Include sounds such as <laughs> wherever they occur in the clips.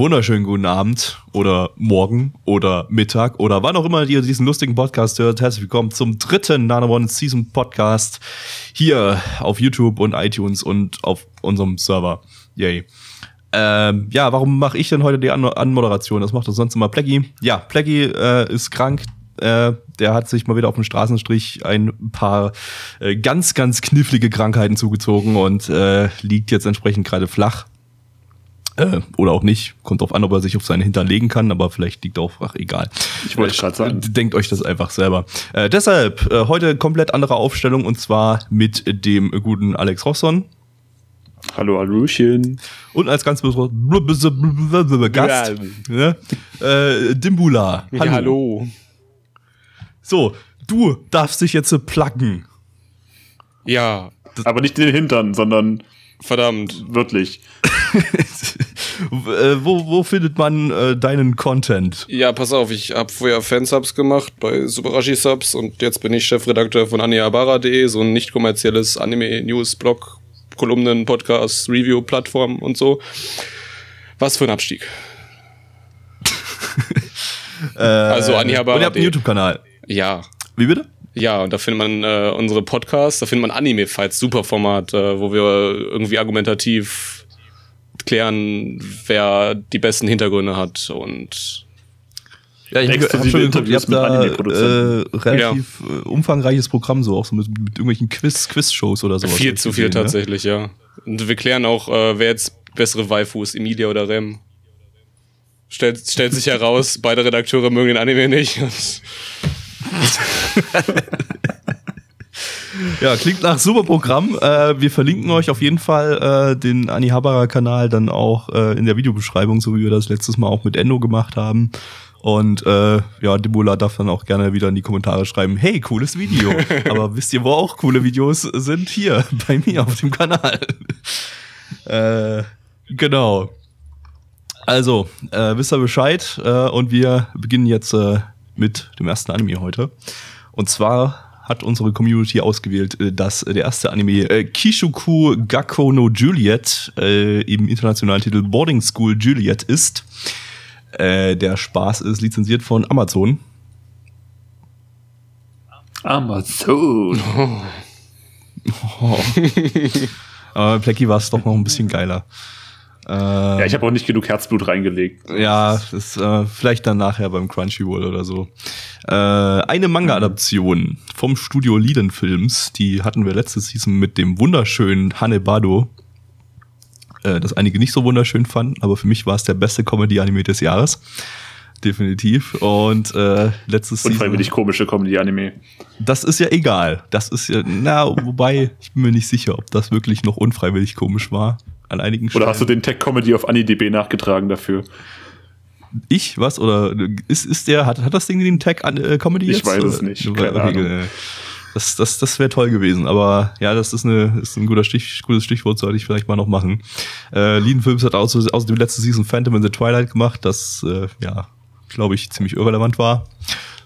Wunderschönen guten Abend oder Morgen oder Mittag oder wann auch immer ihr diesen lustigen Podcast hört. Herzlich willkommen zum dritten Nano One Season Podcast hier auf YouTube und iTunes und auf unserem Server. Yay. Ähm, ja, warum mache ich denn heute die An Anmoderation? Das macht doch sonst immer Pleggy. Ja, Pleggy äh, ist krank. Äh, der hat sich mal wieder auf dem Straßenstrich ein paar äh, ganz, ganz knifflige Krankheiten zugezogen und äh, liegt jetzt entsprechend gerade flach. Äh, oder auch nicht. Kommt drauf an, ob er sich auf seine Hintern legen kann, aber vielleicht liegt auch, ach egal. Ich wollte gerade sagen. Denkt euch das einfach selber. Äh, deshalb äh, heute komplett andere Aufstellung und zwar mit dem guten Alex Rosson. Hallo, Hallöchen. Und als ganz besonderes Gast, ne? äh, Dimbula. Hallo. Ja, hallo. So, du darfst dich jetzt placken. Ja. Aber nicht den Hintern, sondern verdammt wörtlich. <laughs> Äh, wo, wo findet man äh, deinen Content? Ja, pass auf, ich habe vorher Fansubs gemacht bei Subarashi Subs und jetzt bin ich Chefredakteur von anihabara.de, so ein nicht kommerzielles Anime-News-Blog, Kolumnen, Podcasts, Review-Plattform und so. Was für ein Abstieg. <laughs> äh, also Anihabara. Und ihr habt einen YouTube-Kanal. Ja. Wie bitte? Ja, und da findet man äh, unsere Podcasts, da findet man Anime-Fights, super Format, äh, wo wir irgendwie argumentativ klären, wer die besten Hintergründe hat und ja, ich habe schon geguckt, ihr habt da äh, relativ ja. umfangreiches Programm, so auch so mit, mit irgendwelchen Quiz, Quiz-Shows oder sowas. Viel zu viel gesehen, tatsächlich, ne? ja. Und wir klären auch, äh, wer jetzt bessere Waifus, Emilia oder Rem. Stellt, stellt sich heraus, beide Redakteure mögen den Anime nicht. <laughs> <laughs> ja, klingt nach super Programm. Äh, wir verlinken euch auf jeden Fall äh, den Anihabara-Kanal dann auch äh, in der Videobeschreibung, so wie wir das letztes Mal auch mit Endo gemacht haben. Und äh, ja, Debula darf dann auch gerne wieder in die Kommentare schreiben, hey, cooles Video. <laughs> Aber wisst ihr, wo auch coole Videos sind? Hier, bei mir auf dem Kanal. äh, genau. Also, äh, wisst ihr Bescheid äh, und wir beginnen jetzt äh, mit dem ersten Anime heute. Und zwar hat unsere Community ausgewählt, äh, dass der erste Anime äh, Kishuku Gakko no Juliet äh, im internationalen Titel Boarding School Juliet ist. Äh, der Spaß ist lizenziert von Amazon. Amazon. <laughs> Oh. oh. <laughs> Aber Plecky war es doch noch ein bisschen geiler. Äh, ja, ich habe auch nicht genug Herzblut reingelegt. Ja, das äh, vielleicht dann nachher beim Crunchyroll oder so. Äh, eine Manga-Adaption vom Studio Liden Films, die hatten wir letzte Season mit dem wunderschönen Hanebado äh, das einige nicht so wunderschön fanden, aber für mich war es der beste Comedy-Anime des Jahres. Definitiv. Und äh, letztes Unfreiwillig Season, komische Comedy-Anime. Das ist ja egal. Das ist ja, na, wobei, ich bin mir nicht sicher, ob das wirklich noch unfreiwillig komisch war. An einigen Stellen. Oder hast du den Tech-Comedy auf AniDB nachgetragen dafür? Ich, was? Oder ist, ist der, hat, hat das Ding den Tech-Comedy äh, jetzt? Ich weiß es nicht. Keine okay, Ahnung. Äh, das, das, das wäre toll gewesen. Aber ja, das ist, eine, ist ein guter Stich, gutes Stichwort, sollte ich vielleicht mal noch machen. Äh, Lean Films hat außer, außer dem letzten Season Phantom in the Twilight gemacht, das, äh, ja, glaube ich, ziemlich irrelevant war.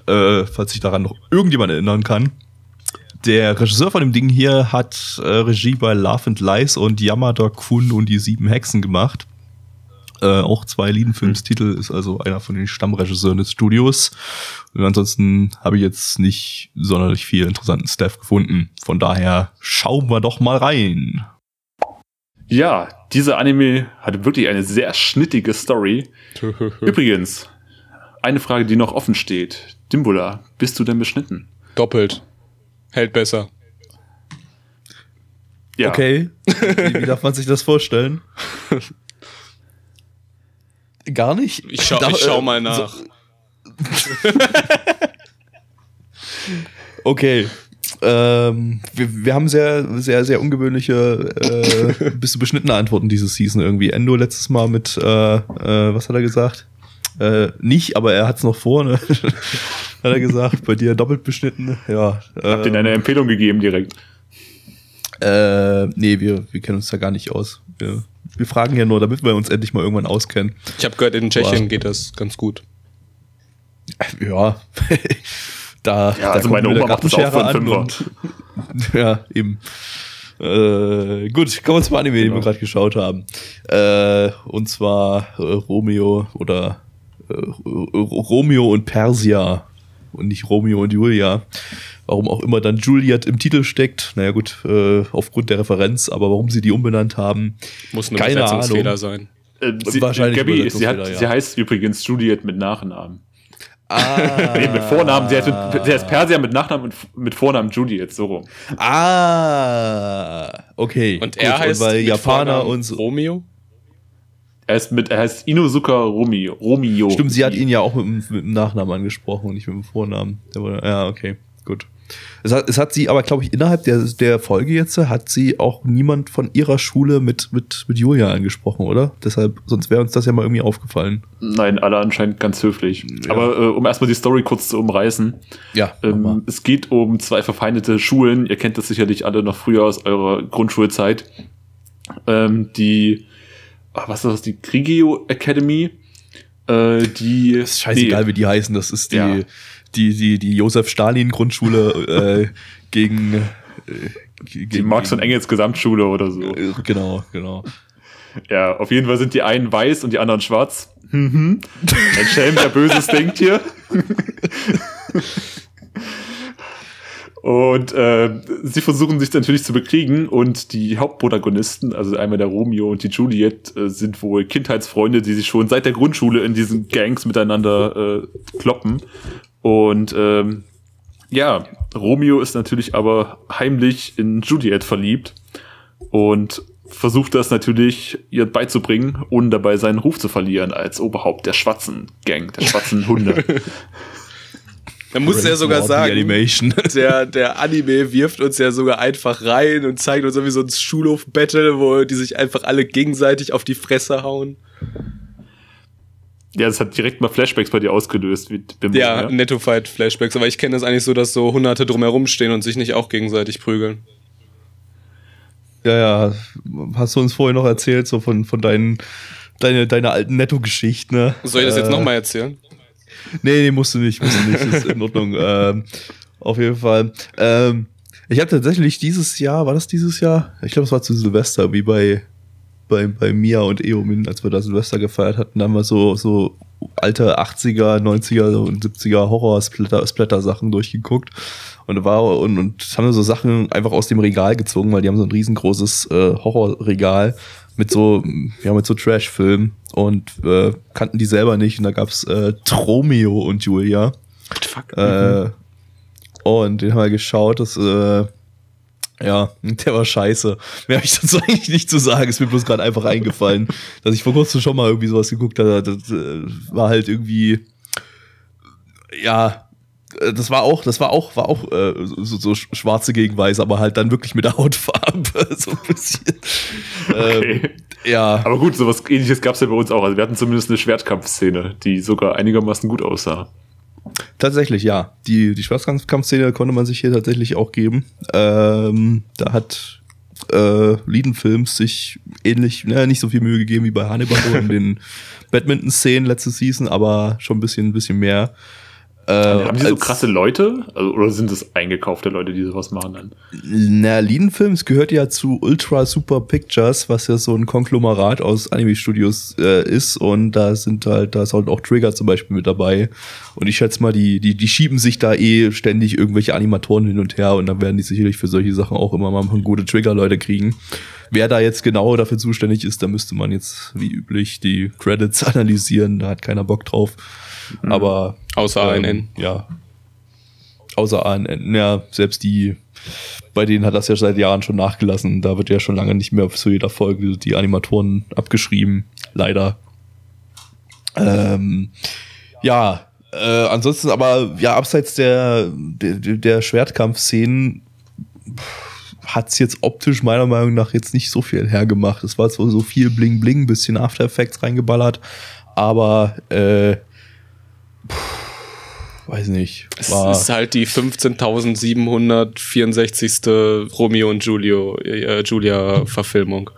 Äh, falls sich daran noch irgendjemand erinnern kann. Der Regisseur von dem Ding hier hat äh, Regie bei Love and Lies und Yamada Kun und die sieben Hexen gemacht. Äh, auch zwei Lieden-Filmstitel, ist also einer von den Stammregisseuren des Studios. Und ansonsten habe ich jetzt nicht sonderlich viel interessanten Staff gefunden. Von daher schauen wir doch mal rein. Ja, dieser Anime hat wirklich eine sehr schnittige Story. Übrigens, eine Frage, die noch offen steht. Dimbula, bist du denn beschnitten? Doppelt. Hält besser. Ja. Okay. Wie, wie darf man sich das vorstellen? Gar nicht? Ich schau, ich schau mal nach. So. <laughs> okay. Ähm, wir, wir haben sehr, sehr, sehr ungewöhnliche, äh, <laughs> bisschen beschnittene Antworten dieses Season irgendwie. Endo letztes Mal mit, äh, äh, was hat er gesagt? Äh, nicht, aber er hat's noch vor, ne? <laughs> hat er gesagt. Bei dir doppelt beschnitten. Ja. Habt ihr eine Empfehlung gegeben direkt? Äh, nee, wir, wir kennen uns da gar nicht aus. Wir, wir fragen ja nur, damit wir uns endlich mal irgendwann auskennen. Ich habe gehört, in Tschechien geht das ganz gut. <laughs> Ja. da, Ja, also meine Oma macht das auch für einen und, <laughs> Ja, eben. Äh, gut, kommen wir zum Anime, den wir gerade geschaut haben. Äh, und zwar äh, Romeo oder äh, Romeo und Persia und nicht Romeo und Julia. Warum auch immer dann Juliet im Titel steckt. Naja gut, äh, aufgrund der Referenz, aber warum sie die umbenannt haben, Muss eine Keine Übersetzungsfehler Ahnung. sein. Äh, sie, Wahrscheinlich Gabby, sie, hat, ja. sie heißt übrigens Juliet mit Nachnamen. Ah. <laughs> Nee, mit Vornamen. Sie, hat, sie heißt Persia mit Nachnamen und mit Vornamen Juliet, so rum. Ah, okay. Und Gut, er heißt weil mit Japaner Vornamen und so. Romeo? Er, ist mit, er heißt Inosuka Romeo. Romeo. Stimmt, sie hat ihn ja auch mit, dem- mit dem Nachnamen angesprochen und nicht mit dem Vornamen. Der wurde, ja, okay, gut. Es hat, es hat sie aber, glaube ich, innerhalb der, der Folge jetzt, hat sie auch niemand von ihrer Schule mit, mit, mit Julia angesprochen, oder? Deshalb, sonst wäre uns das ja mal irgendwie aufgefallen. Nein, alle anscheinend ganz höflich. Aber äh, um erstmal die Story kurz zu umreißen. Ja, Ähm, es geht um zwei verfeindete Schulen. Ihr kennt das sicherlich alle noch früher aus eurer Grundschulzeit. Ähm, die, was ist das, die Grigio Academy. Äh, die. ist scheißegal, nee, wie die heißen. Das ist die, Ja. die, die, die Josef-Stalin-Grundschule äh, <laughs> gegen, äh, gegen. die Marx und Engels Gesamtschule oder so. Äh, Genau, genau. Ja, auf jeden Fall sind die einen weiß und die anderen schwarz. Mhm. Ein Schelm, der Böses <laughs> denkt hier. <laughs> Und äh, sie versuchen sich natürlich zu bekriegen und die Hauptprotagonisten, also einmal der Romeo und die Juliet, äh, sind wohl Kindheitsfreunde, die sich schon seit der Grundschule in diesen Gangs miteinander äh, kloppen. Und ähm, ja, Romeo ist natürlich aber heimlich in Juliet verliebt und versucht das natürlich ihr beizubringen, ohne dabei seinen Ruf zu verlieren als Oberhaupt der schwarzen Gang, der schwarzen Hunde. <laughs> Da muss er sogar sagen, Animation. <laughs> der, der Anime wirft uns ja sogar einfach rein und zeigt uns irgendwie so ein Schulhof-Battle, wo die sich einfach alle gegenseitig auf die Fresse hauen. ja, das hat direkt mal Flashbacks bei dir ausgelöst. Wie Bimbo, Ja, Netto-Fight-Flashbacks, aber ich kenne das eigentlich so, dass so Hunderte drumherum stehen und sich nicht auch gegenseitig prügeln. Ja, ja. Hast du uns vorher noch erzählt, so von, von deinen, deine, deine alten Netto-Geschichten, ne? Soll ich das jetzt Äh, nochmal erzählen? Nee, nee, musst du nicht, musst du nicht, ist in Ordnung. <laughs> ähm, auf jeden Fall. Ähm, ich habe tatsächlich dieses Jahr, war das dieses Jahr? Ich glaube, es war zu Silvester, wie bei, bei, bei Mia und Eomin, als wir da Silvester gefeiert hatten, da haben wir so, so alte 80er, 90er und 70er Horror-Splatter-Sachen durchgeguckt. Und da war, und, und haben so Sachen einfach aus dem Regal gezogen, weil die haben so ein riesengroßes äh, Horrorregal mit so, ja, mit so Trash-Filmen und äh, kannten die selber nicht. Und da gab's äh, Tromeo und Julia. Fuck. Äh, und den haben wir geschaut, das, äh, ja, <laughs> der war scheiße. Mehr habe ich dazu <laughs> eigentlich nicht zu sagen. Ist mir bloß gerade einfach eingefallen, <laughs> dass ich vor kurzem schon mal irgendwie sowas geguckt habe. Das äh, war halt irgendwie, ja, äh, das war auch, das war auch, war auch äh, so, so schwarze gegen weiß, aber halt dann wirklich mit der Hautfarbe <laughs> so ein bisschen. Okay. Ähm, ja, Aber gut, sowas ähnliches gab es ja bei uns auch. Also wir hatten zumindest eine Schwertkampfszene, die sogar einigermaßen gut aussah. Tatsächlich, ja. Die, die Schwarzkampfszene konnte man sich hier tatsächlich auch geben. Ähm, da hat äh, Liedenfilms sich ähnlich, ne, nicht so viel Mühe gegeben wie bei Hannibal <laughs> in den Badminton-Szenen letzte Season, aber schon ein bisschen, ein bisschen mehr. Äh, Haben die so krasse Leute? Also, oder sind es eingekaufte Leute, die sowas machen dann? Na, Liedenfilms gehört ja zu Ultra Super Pictures, was ja so ein Konglomerat aus Anime-Studios äh, ist. Und da sind halt, da ist halt auch Trigger zum Beispiel mit dabei. Und ich schätze mal, die, die, die schieben sich da eh ständig irgendwelche Animatoren hin und her und dann werden die sicherlich für solche Sachen auch immer mal gute Trigger-Leute kriegen. Wer da jetzt genau dafür zuständig ist, da müsste man jetzt wie üblich die Credits <laughs> analysieren. Da hat keiner Bock drauf. Aber Außer ähm, ANN. Ja. Außer ANN, ja, selbst die, bei denen hat das ja seit Jahren schon nachgelassen. Da wird ja schon lange nicht mehr zu jeder Folge die Animatoren abgeschrieben. Leider. Ähm, ja, äh, ansonsten aber, ja, abseits der, der, der Schwertkampfszenen hat es jetzt optisch meiner Meinung nach jetzt nicht so viel hergemacht. Es war zwar so viel Bling Bling, bisschen After Effects reingeballert, aber äh, pff, weiß nicht. Es ist halt die 15.764. Romeo und Julio, äh, Julia Verfilmung.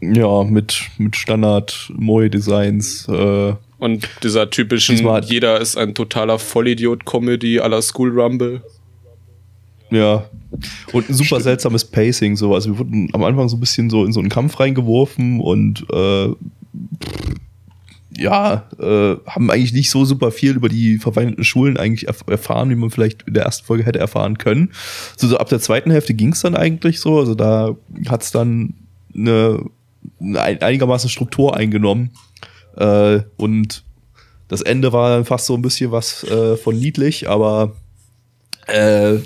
Ja, mit, mit Standard Moe-Designs. Äh, und dieser typischen, jeder ist ein totaler Vollidiot-Comedy à la School Rumble. Ja. Und ein super Stimmt. seltsames Pacing, so. Also wir wurden am Anfang so ein bisschen so in so einen Kampf reingeworfen und äh, ja, äh, haben eigentlich nicht so super viel über die verfeindeten Schulen eigentlich erf erfahren, wie man vielleicht in der ersten Folge hätte erfahren können. So, so ab der zweiten Hälfte ging es dann eigentlich so. Also da hat es dann eine, eine, einigermaßen Struktur eingenommen. Äh, und das Ende war dann fast so ein bisschen was äh, von niedlich, aber äh,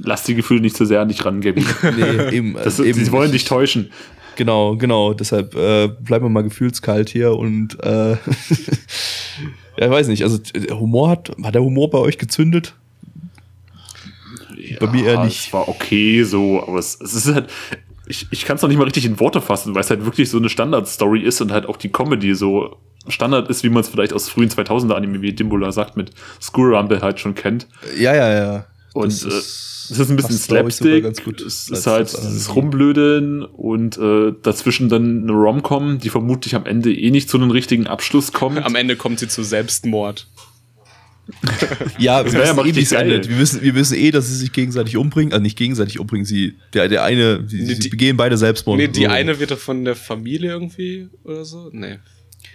Lass die Gefühle nicht zu sehr an dich rangeben. nee, eben, das, eben. Sie wollen dich täuschen. Genau, genau. Deshalb äh, bleiben wir mal gefühlskalt hier und äh, <laughs> ja, ich weiß nicht. Also Humor hat, hat der Humor bei euch gezündet? Ja, bei mir eher nicht. Es war okay so, aber es, es ist halt, ich, ich kann es noch nicht mal richtig in Worte fassen, weil es halt wirklich so eine Standard-Story ist und halt auch die Comedy so Standard ist, wie man es vielleicht aus frühen 2000er Anime, wie Dimbula sagt, mit School Rumble halt schon kennt. Ja, ja, ja. Und ist, es ist ein bisschen Slapstick, es ist halt das Rumblödeln und äh, dazwischen dann eine Romcom, die vermutlich am Ende eh nicht zu einem richtigen Abschluss kommt. Am Ende kommt sie zu Selbstmord. <laughs> ja, wir wissen, ja eh, wir, wissen, wir wissen eh, dass sie sich gegenseitig umbringen. Also nicht gegenseitig umbringen, sie, der, der eine, die, nee, sie begehen beide Selbstmord. Nee, die so. eine wird doch von der Familie irgendwie oder so? Nee.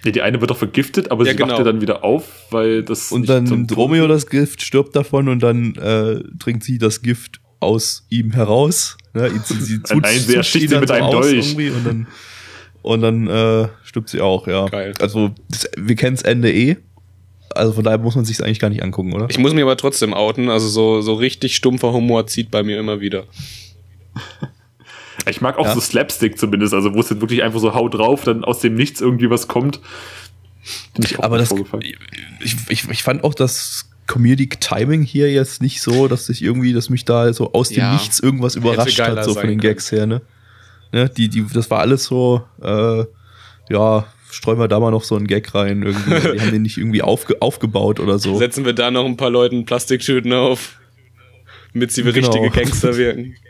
Nee, die eine wird doch vergiftet, aber ja, sie genau. wacht ja dann wieder auf, weil das. Und dann Romeo das Gift stirbt davon und dann äh, trinkt sie das Gift aus ihm heraus. Ne? Sie, <laughs> sie zut, Nein, sie ersticht sie mit einem Dolch. Und dann, und dann äh, stirbt sie auch, ja. Geil. Also, das, wir kennen das Ende eh. Also von daher muss man sich eigentlich gar nicht angucken, oder? Ich muss mich aber trotzdem outen. Also so, so richtig stumpfer Humor zieht bei mir immer wieder. <laughs> Ich mag auch ja. so Slapstick zumindest, also wo es jetzt wirklich einfach so haut drauf, dann aus dem Nichts irgendwie was kommt. Aber das, ich, ich, ich fand auch das Comedic Timing hier jetzt nicht so, dass sich irgendwie, dass mich da so aus dem ja. Nichts irgendwas überrascht hat, so von den Gags her, ne? ne? Die, die, das war alles so, äh, ja, streuen wir da mal noch so einen Gag rein. Irgendwie. <laughs> Die haben den nicht irgendwie aufge aufgebaut oder so. Setzen wir da noch ein paar Leuten Plastiktüten auf, damit sie wie genau. richtige Gangster wirken. <laughs>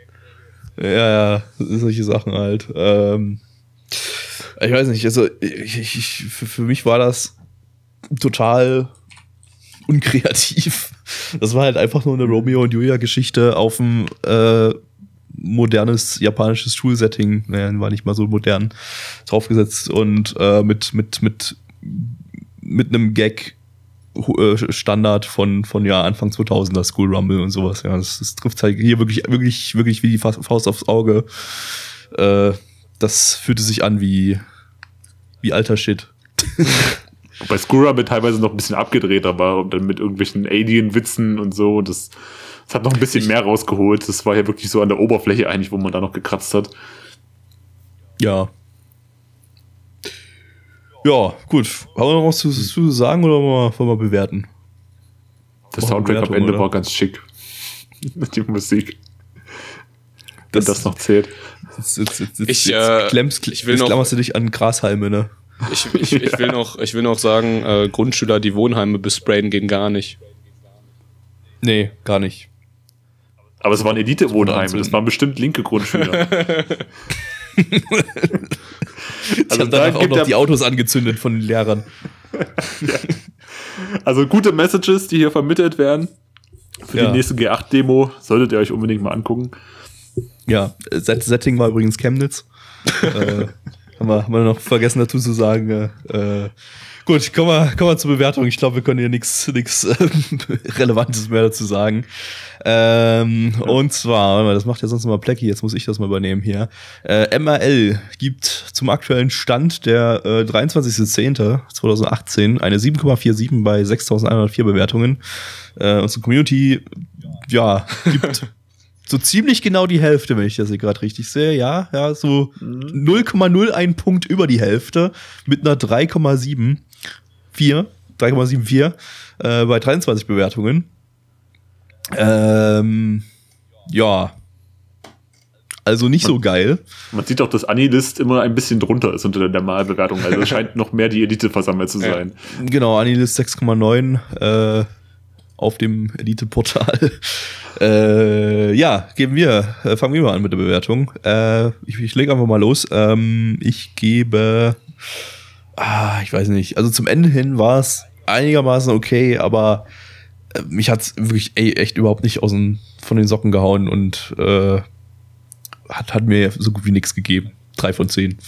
Ja, ja, solche Sachen halt. Ähm, ich weiß nicht, also ich, ich, für, für mich war das total unkreativ. Das war halt einfach nur eine Romeo und Julia Geschichte auf ein äh, modernes japanisches Schulsetting. Naja, war nicht mal so modern draufgesetzt und äh, mit mit mit mit einem Gag Standard von, von ja, Anfang 2000er School Rumble und sowas. Ja, das, das trifft halt hier wirklich, wirklich, wirklich wie die Faust aufs Auge. Äh, das fühlte sich an wie, wie alter Shit. <laughs> Bei School Rumble teilweise noch ein bisschen abgedrehter war und dann mit irgendwelchen Alien-Witzen und so. Das, das hat noch ein bisschen ich, mehr rausgeholt. Das war ja wirklich so an der Oberfläche eigentlich, wo man da noch gekratzt hat. Ja, ja, gut. Haben wir noch was zu, zu sagen oder wollen wir, wollen wir bewerten? Der Soundtrack am Ende oder? war ganz schick. <laughs> Die Musik. Das, Wenn das noch zählt. Jetzt, jetzt, jetzt, ich, äh, klemmst, ich will noch, klammerst du dich an Grashalme, ne? Ich, ich, ja. ich, will, noch, ich will noch sagen, äh, Grundschüler, die Wohnheime besprayen, gehen gar nicht. Nee, gar nicht. Aber es waren Elite-Wohnheime, das waren bestimmt linke Grundschüler. <laughs> also haben danach auch noch die Autos angezündet von den Lehrern. ja. Also gute Messages, die hier vermittelt werden. Für ja. die nächste G8-Demo solltet ihr euch unbedingt mal angucken. Ja, Setting war übrigens Chemnitz. <laughs> äh, haben, wir, haben wir noch vergessen dazu zu sagen. Äh, Gut, kommen wir, kommen wir zur Bewertung. Ich glaube, wir können hier nichts nichts äh, <laughs> Relevantes mehr dazu sagen. Ähm, ja. Und zwar, das macht ja sonst immer Plecky, jetzt muss ich das mal übernehmen hier. Äh, MRL gibt zum aktuellen Stand der äh, 23.10.2018 eine 7,47 bei 6.104 Bewertungen. Äh, unsere Community, ja, <laughs> gibt so ziemlich genau die Hälfte, wenn ich das hier gerade richtig sehe. Ja, ja, so mhm. 0,01 Punkt über die Hälfte mit einer 3,7. 4, 3,74 äh, bei 23 Bewertungen. Ähm, ja. Also nicht so geil. Man sieht auch, dass Anilist immer ein bisschen drunter ist unter der Normalbewertung. Also es scheint noch mehr die Elite versammelt zu sein. Genau, Anilist 6,9 äh, auf dem Elite-Portal. <laughs> äh, ja, geben wir, äh, fangen wir mal an mit der Bewertung. Äh, ich, ich lege einfach mal los. Ähm, ich gebe, ah, ich weiß nicht, also zum Ende hin war es einigermaßen okay, aber äh, mich hat's wirklich ey, echt überhaupt nicht aus den, von den Socken gehauen und äh, hat, hat mir so gut wie nichts gegeben. Drei von zehn.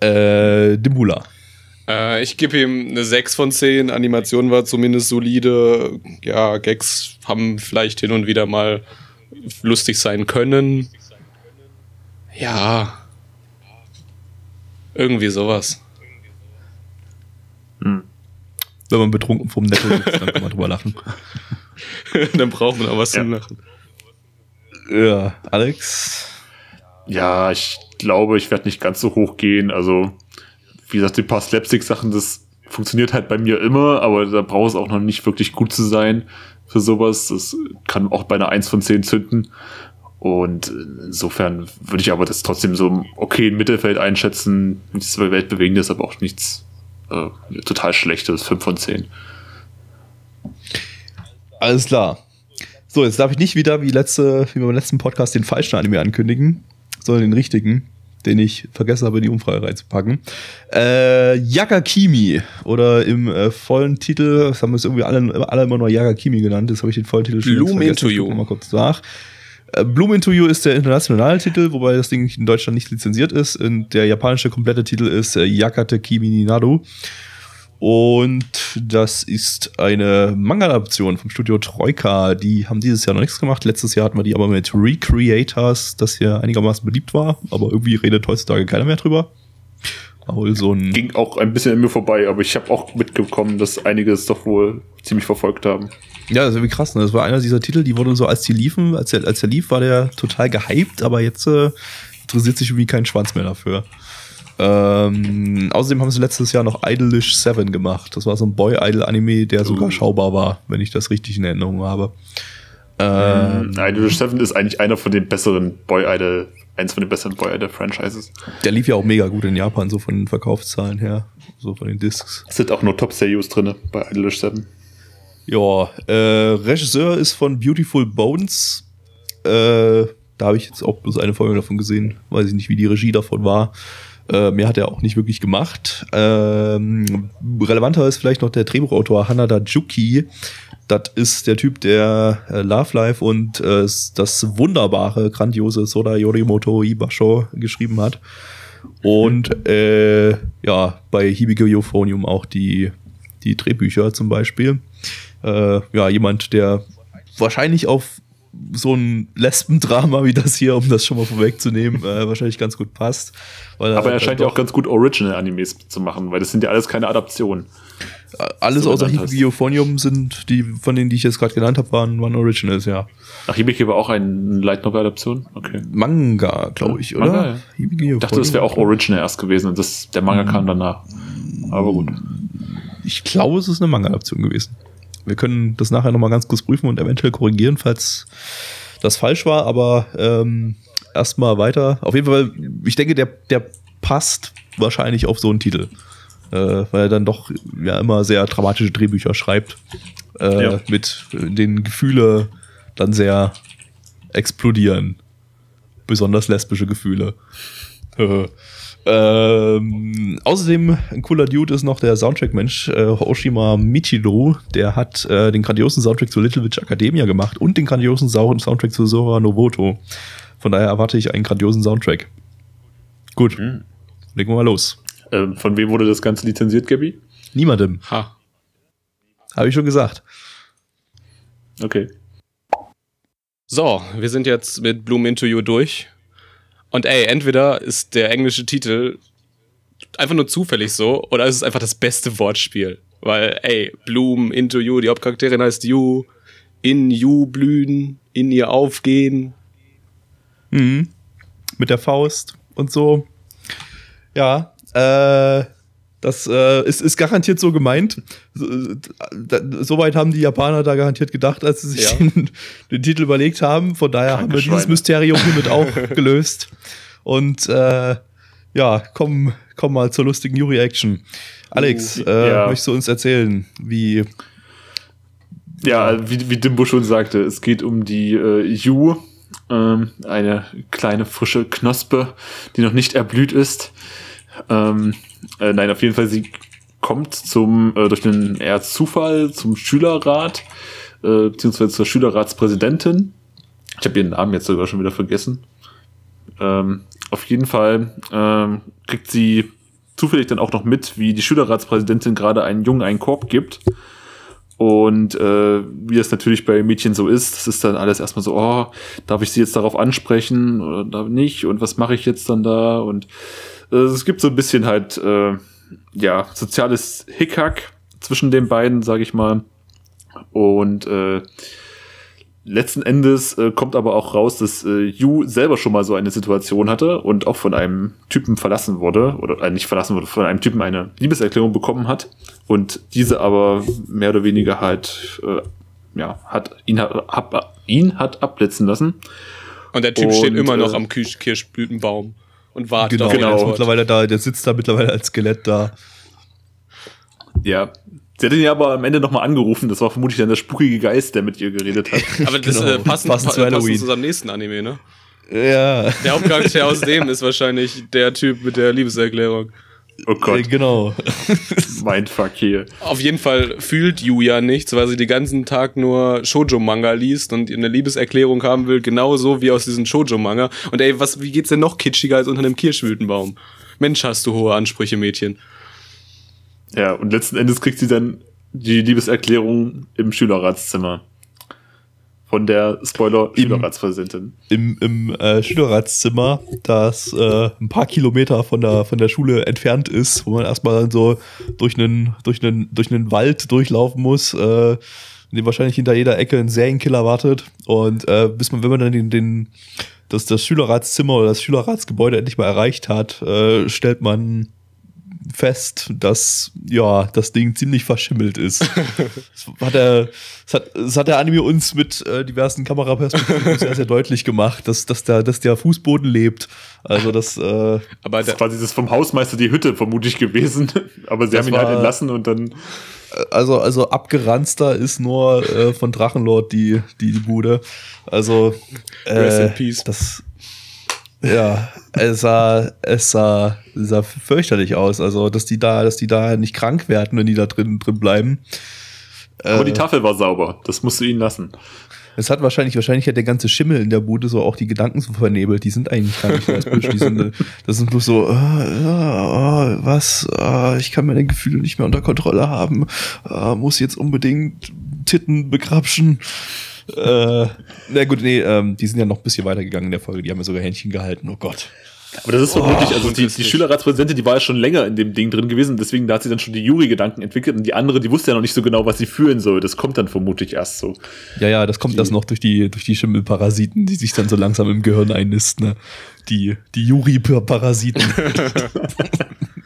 Äh, Dimbula. Äh, ich gebe ihm eine 6 von 10. Animation war zumindest solide. Ja, Gags haben vielleicht hin und wieder mal lustig sein können. Ja. Irgendwie sowas. Wenn man betrunken vom Netto sitzt, dann kann man drüber lachen. <laughs> Dann braucht man auch was Ja. zum Lachen. Ja, Alex. Ja, ich glaube, ich werde nicht ganz so hoch gehen. Also, wie gesagt, die paar Slapstick-Sachen, das funktioniert halt bei mir immer, aber da braucht es auch noch nicht wirklich gut zu sein für sowas. Das kann auch bei einer 1 von 10 zünden. Und insofern würde ich aber das trotzdem so im okayen Mittelfeld einschätzen. Nichts weltbewegendes, aber auch nichts äh, total schlechtes. 5 von 10. Alles klar. So, jetzt darf ich nicht wieder wie letzte, wie beim letzten Podcast den falschen Anime ankündigen, sondern den richtigen, den ich vergessen habe, in die Umfrage reinzupacken. Äh, Yakakimi oder im äh, vollen Titel, das haben wir es irgendwie alle, alle immer nur Yakakimi genannt, das habe ich den vollen Titel schon Bloom vergessen. Into You. Mal kurz nach. Äh, Bloom Into You ist der internationale Titel, wobei das Ding in Deutschland nicht lizenziert ist. Und der japanische komplette Titel ist äh, Yakate Kimi ni Naru. Und das ist eine Manga-Adaption vom Studio Troika. Die haben dieses Jahr noch nichts gemacht. Letztes Jahr hatten wir die aber mit Recreators, das hier einigermaßen beliebt war. Aber irgendwie redet heutzutage keiner mehr drüber. War wohl so ein. Ging auch ein bisschen an mir vorbei, aber ich habe auch mitbekommen, dass einige es doch wohl ziemlich verfolgt haben. Ja, das ist irgendwie krass. Ne? Das war einer dieser Titel, die wurde so, als die liefen, als der, als der lief, war der total gehypt, aber jetzt äh, interessiert sich irgendwie kein Schwanz mehr dafür. Ähm, außerdem haben sie letztes Jahr noch Idolish 7 gemacht. Das war so ein Boy-Idol-Anime, der sogar Oh. schaubar war, wenn ich das richtig in Erinnerung habe. Ähm, Idol 7 ist eigentlich einer von den besseren Boy Idol, eins von den besseren Boy Idol Franchises. der lief ja auch mega gut in Japan, so von den Verkaufszahlen her, so von den Discs. Es sind auch nur Top Seiyus drin bei Idol 7. Ja, äh, Regisseur ist von Beautiful Bones. Äh, da habe ich jetzt auch bloß eine Folge davon gesehen. Weiß ich nicht, wie die Regie davon war. Äh, mehr hat er auch nicht wirklich gemacht. Ähm, relevanter ist vielleicht noch der Drehbuchautor Hanada Juki. Das ist der Typ, der äh, Love Life und äh, das wunderbare, grandiose Soda Yorimoto Ibasho geschrieben hat. Und äh, ja, bei Hibiko Euphonium auch die, die Drehbücher zum Beispiel. Äh, ja, jemand, der wahrscheinlich auf so ein Lesbendrama wie das hier, um das schon mal vorwegzunehmen, äh, wahrscheinlich ganz gut passt. Aber er halt scheint ja auch ganz gut Original-Animes zu machen, weil das sind ja alles keine Adaptionen. alles außer Euphonium sind die, von denen, die ich jetzt gerade genannt habe, waren, waren Originals, ja. Ach, Hibiki war auch eine Light Novel-Adaption? Okay. Manga, glaube ich, oder? Manga, ja. Ich dachte, das wäre auch. Original erst gewesen und das, der Manga kam danach. Aber gut. Ich glaube, es ist eine Manga-Adaption gewesen. Wir können das nachher nochmal ganz kurz prüfen und eventuell korrigieren, falls das falsch war, aber ähm, erstmal weiter. Auf jeden Fall, ich denke, der, der passt wahrscheinlich auf so einen Titel. Äh, weil er dann doch ja immer sehr dramatische Drehbücher schreibt. Äh, Ja. Mit den Gefühle dann sehr explodieren. Besonders lesbische Gefühle. <laughs> Ähm, außerdem ein cooler Dude ist noch der Soundtrack-Mensch äh, Oshima Michiro. Der hat äh, den grandiosen Soundtrack zu Little Witch Academia gemacht und den grandiosen Soundtrack zu Sora Novoto. Von daher erwarte ich einen grandiosen Soundtrack. Gut, legen wir mal los. Ähm, von wem wurde das Ganze lizenziert, Gabby? Niemandem, Ha. habe ich schon gesagt. Okay. So, wir sind jetzt mit Bloom Into You durch. Und ey, entweder ist der englische Titel einfach nur zufällig so, oder ist es einfach das beste Wortspiel. Weil, ey, Bloom Into You, die Hauptcharakterin heißt You, in You blühen, in ihr aufgehen. Mhm. Mit der Faust und so. Ja, äh, Das äh, ist, ist garantiert so gemeint. Soweit haben die Japaner da garantiert gedacht, als sie sich ja. den, den, Titel überlegt haben. Von daher Kranke haben wir dieses Mysterium hiermit <laughs> auch gelöst. Und äh, ja, komm, komm mal zur lustigen Yuri-Action. Alex, uh, äh, ja. möchtest du uns erzählen, wie. Ja, wie, wie Dimbo schon sagte, es geht um die äh, Yu, ähm, eine kleine frische Knospe, die noch nicht erblüht ist. Ähm, äh, nein, auf jeden Fall, sie kommt zum, äh, durch einen eher Zufall zum Schülerrat, äh, beziehungsweise zur Schülerratspräsidentin. Ich habe ihren Namen jetzt sogar schon wieder vergessen. Ähm, auf jeden Fall ähm, kriegt sie zufällig dann auch noch mit, wie die Schülerratspräsidentin gerade einen Jungen einen Korb gibt. Und äh, wie es natürlich bei Mädchen so ist, das ist dann alles erstmal so, oh, darf ich sie jetzt darauf ansprechen oder darf nicht? Und was mache ich jetzt dann da? Und äh, es gibt so ein bisschen halt, äh, ja, soziales Hickhack zwischen den beiden, sage ich mal. Und äh, letzten Endes äh, kommt aber auch raus, dass äh, Yu selber schon mal so eine Situation hatte und auch von einem Typen verlassen wurde, oder äh, nicht verlassen wurde, von einem Typen eine Liebeserklärung bekommen hat und diese aber mehr oder weniger halt, äh, ja, hat ihn, hat, ihn hat abblitzen lassen. Und der Typ und, steht immer noch äh, am Kirschblütenbaum und wartet genau, auf genau. mittlerweile da, der sitzt da mittlerweile als Skelett da. Ja, Sie hat ihn ja aber am Ende nochmal angerufen. Das war vermutlich dann der spukige Geist, der mit ihr geredet hat. <laughs> aber das genau. äh, passt, passend, zu, passend zu unserem nächsten Anime, ne? Ja. Der Hauptcharakter aus dem ist wahrscheinlich der Typ mit der Liebeserklärung. Oh Gott. Äh, genau. <laughs> Mindfuck hier. Auf jeden Fall fühlt Yuya nichts, weil sie den ganzen Tag nur Shoujo-Manga liest und eine Liebeserklärung haben will, genauso wie aus diesem Shoujo-Manga. Und ey, was, wie geht's denn noch kitschiger als unter einem Kirschblütenbaum? Mensch, hast du hohe Ansprüche, Mädchen. Ja, und letzten Endes kriegt sie dann die Liebeserklärung im Schülerratszimmer. Von der Spoiler-Schülerratspräsidentin. Im, im, im äh, Schülerratszimmer, das äh, ein paar Kilometer von der, von der Schule entfernt ist, wo man erstmal so durch einen, durch einen, durch einen Wald durchlaufen muss, äh, in dem wahrscheinlich hinter jeder Ecke ein Serienkiller wartet. Und äh, bis man, wenn man dann den, den das, das Schülerratszimmer oder das Schülerratsgebäude endlich mal erreicht hat, äh, stellt man fest, dass ja das Ding ziemlich verschimmelt ist. <laughs> das, hat der, das, hat, das hat der Anime uns mit äh, diversen Kameraperspektiven <laughs> sehr, sehr deutlich gemacht, dass, dass, der, dass der Fußboden lebt. Also das, äh, aber das ist quasi das vom Hausmeister die Hütte vermutlich gewesen. <laughs> aber sie haben ihn halt entlassen und dann. Also, also abgeranzter ist nur äh, von Drachenlord die, die, die Bude. Also äh, Rest in Peace. das ja, es sah, es sah, es sah fürchterlich aus. Also, dass die da, dass die da nicht krank werden, wenn die da drin, drin bleiben. Aber äh, die Tafel war sauber. Das musst du ihnen lassen. Es hat wahrscheinlich, wahrscheinlich hat der ganze Schimmel in der Bude so auch die Gedanken so vernebelt. Die sind eigentlich gar nicht lesbisch. Die sind, das sind bloß so, äh, äh, was, äh, ich kann meine Gefühle nicht mehr unter Kontrolle haben, äh, muss jetzt unbedingt Titten begrapschen. Äh, na gut, nee, ähm, die sind ja noch ein bisschen weitergegangen in der Folge. Die haben ja sogar Händchen gehalten. Oh Gott. Aber das ist vermutlich, oh, also die, die Schülerratspräsidentin, die war ja schon länger in dem Ding drin gewesen, deswegen da hat sie dann schon die Jury-Gedanken entwickelt und die andere, die wusste ja noch nicht so genau, was sie fühlen soll. Das kommt dann vermutlich erst so. Ja, ja, das kommt die, erst noch durch die, durch die Schimmelparasiten, die sich dann so langsam im Gehirn einnisten, ne? Die, die Jury-Parasiten. <laughs> <laughs>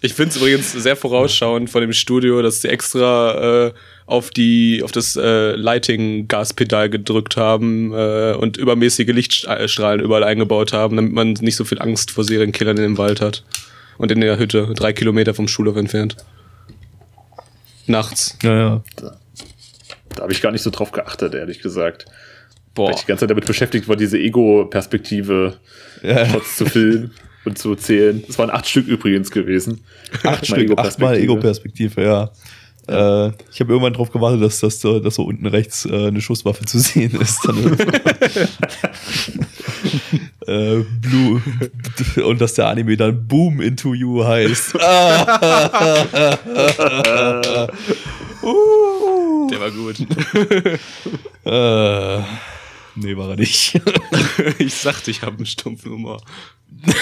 ich finde es übrigens sehr vorausschauend von dem Studio, dass sie extra äh, auf die auf das äh, Lighting Gaspedal gedrückt haben äh, und übermäßige Lichtstrahlen überall eingebaut haben, damit man nicht so viel Angst vor Serienkillern in dem Wald hat und in der Hütte drei Kilometer vom Schulhof entfernt. Nachts. Ja, ja. Da, da habe ich gar nicht so drauf geachtet, ehrlich gesagt. Boah. Weil ich die ganze Zeit damit beschäftigt war, diese Ego-Perspektive ja. zu filmen <laughs> und zu zählen. Es waren acht Stück übrigens gewesen. Acht Stück, achtmal Ego-Perspektive, ja. Äh, ich habe irgendwann drauf gewartet, dass, dass, dass so unten rechts äh, eine Schusswaffe zu sehen ist. <laughs> <laughs> äh, Blue. Und dass der Anime dann Boom into You heißt. <laughs> der war gut. äh, nee, war er nicht. <laughs> ich sagte, ich habe einen stumpfen Humor. <laughs>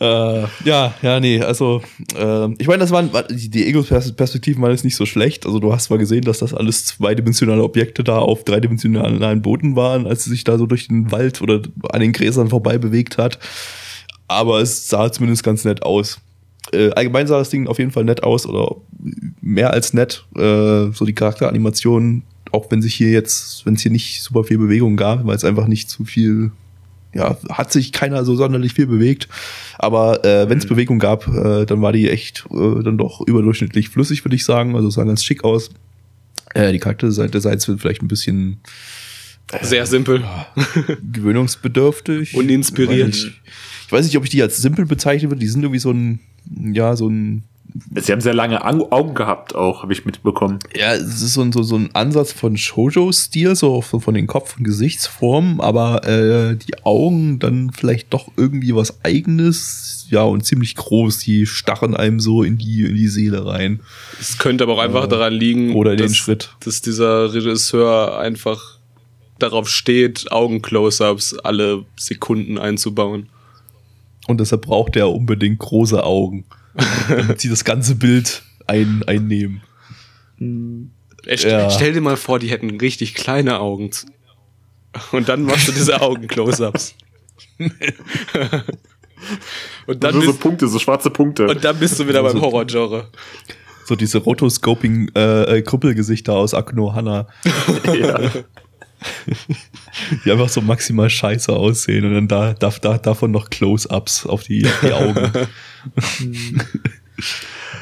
äh, ja, ja, nee, also äh, ich meine, das waren die, die Ego-Perspektiven waren jetzt nicht so schlecht. Also du hast zwar gesehen, dass das alles zweidimensionale Objekte da auf dreidimensionalen Boden waren, als sie sich da so durch den Wald oder an den Gräsern vorbei bewegt hat. Aber es sah zumindest ganz nett aus. äh, allgemein sah das Ding auf jeden Fall nett aus oder mehr als nett. Äh, so die Charakteranimationen, auch wenn sich hier jetzt, wenn es hier nicht super viel Bewegung gab, weil es einfach nicht zu viel, ja, hat sich keiner so sonderlich viel bewegt. Aber äh, wenn es Bewegung gab, äh, dann war die echt äh, dann doch überdurchschnittlich flüssig, würde ich sagen. Also es sah ganz schick aus. Äh, die Charakterdesigns sind vielleicht ein bisschen Sehr simpel. <laughs> gewöhnungsbedürftig. Uninspiriert. Ich weiß, nicht, ich weiß nicht, ob ich die als simpel bezeichnen würde. Die sind irgendwie so ein, ja, so ein Sie haben sehr lange Ang- Augen gehabt, auch, habe ich mitbekommen. Ja, es ist so ein, so, so ein Ansatz von Shoujo-Stil, so von von den Kopf- und Gesichtsformen, aber äh, die Augen dann vielleicht doch irgendwie was eigenes, ja, und ziemlich groß, die stachen einem so in die, in die Seele rein. Es könnte aber auch einfach daran liegen, Oder den dass, Schritt. dass dieser Regisseur einfach darauf steht, Augen-Close-Ups alle Sekunden einzubauen. Und deshalb braucht er unbedingt große Augen, <laughs> damit sie das ganze Bild ein, einnehmen. St Ja. Stell dir mal vor, die hätten richtig kleine Augen. Und dann machst du diese <laughs> Augen-Close-Ups. <laughs> und, dann Nur so bist, Punkte, so schwarze Punkte. und dann bist du wieder beim Horror-Genre. So diese Rotoscoping äh, äh, Krüppelgesichter aus Akuno Hana, ja. Die einfach so maximal scheiße aussehen und dann da, da, da davon noch Close-Ups auf die, auf die Augen. <laughs>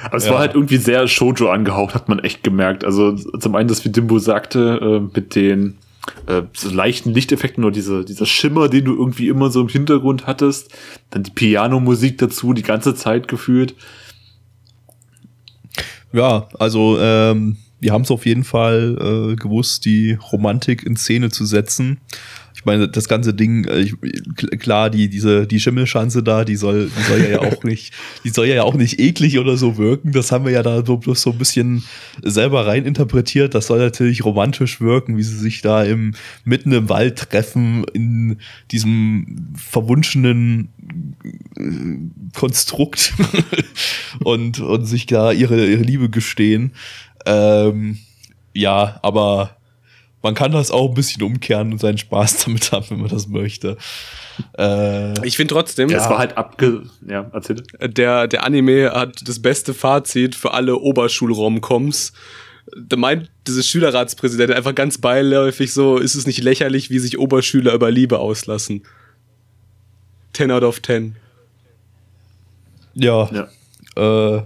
Aber es Ja. war halt irgendwie sehr Shoujo angehaucht, hat man echt gemerkt. Also zum einen, das wie Dimbo sagte, äh, mit den äh, so leichten Lichteffekten oder diese, dieser Schimmer, den du irgendwie immer so im Hintergrund hattest. Dann die Piano-Musik dazu, die ganze Zeit gefühlt. Ja, also ähm, wir haben es auf jeden Fall äh, gewusst, die Romantik in Szene zu setzen. Ich meine, das ganze Ding, äh, ich, kl- klar, die diese die Schimmelschanze da, die soll, die soll ja auch <laughs> nicht, die soll ja auch nicht eklig oder so wirken. Das haben wir ja da so bloß so ein bisschen selber rein interpretiert. Das soll natürlich romantisch wirken, wie sie sich da im mitten im Wald treffen in diesem verwunschenen äh, Konstrukt <laughs> und, und sich da ihre, ihre Liebe gestehen. Ähm, ja, aber man kann das auch ein bisschen umkehren und seinen Spaß <laughs> damit haben, wenn man das möchte. Äh, Ich finde trotzdem, Ja. Es war halt abge... Ja, erzähl. der, der Anime hat das beste Fazit für alle Oberschul-Romcoms. Da meint dieses Schülerratspräsident einfach ganz beiläufig so, ist es nicht lächerlich, wie sich Oberschüler über Liebe auslassen? 10 out of 10. ja, Ja. äh,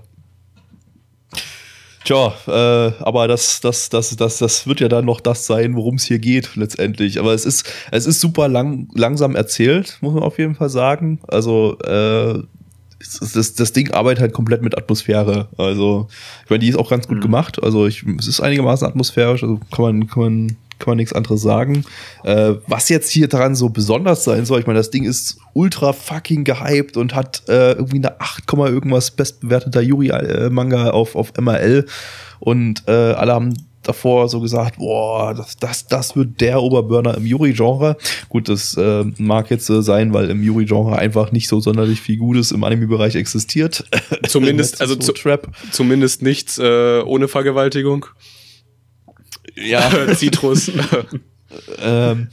Tja, äh, aber das, das, das, das, das wird ja dann noch das sein, worum es hier geht, letztendlich. Aber es ist, es ist super lang, langsam erzählt, muss man auf jeden Fall sagen. Also, äh, das, das Ding arbeitet halt komplett mit Atmosphäre. Also, ich meine, die ist auch ganz gut gemacht. Also, ich, es ist einigermaßen atmosphärisch, also kann man, kann man, kann man nichts anderes sagen. Äh, was jetzt hier dran so besonders sein soll, ich meine, das Ding ist ultra fucking gehypt und hat äh, irgendwie eine 8, Komma irgendwas bestbewerteter Yuri-Manga auf, auf MRL. Und äh, alle haben davor so gesagt, boah, das, das, das wird der Oberburner im Yuri-Genre. Gut, das äh, mag jetzt äh, sein, weil im Yuri-Genre einfach nicht so sonderlich viel Gutes im Anime-Bereich existiert. <laughs> Zumindest, also so zu, Trap. zumindest nichts äh, ohne Vergewaltigung. Ja. <laughs> Zitrus. ähm,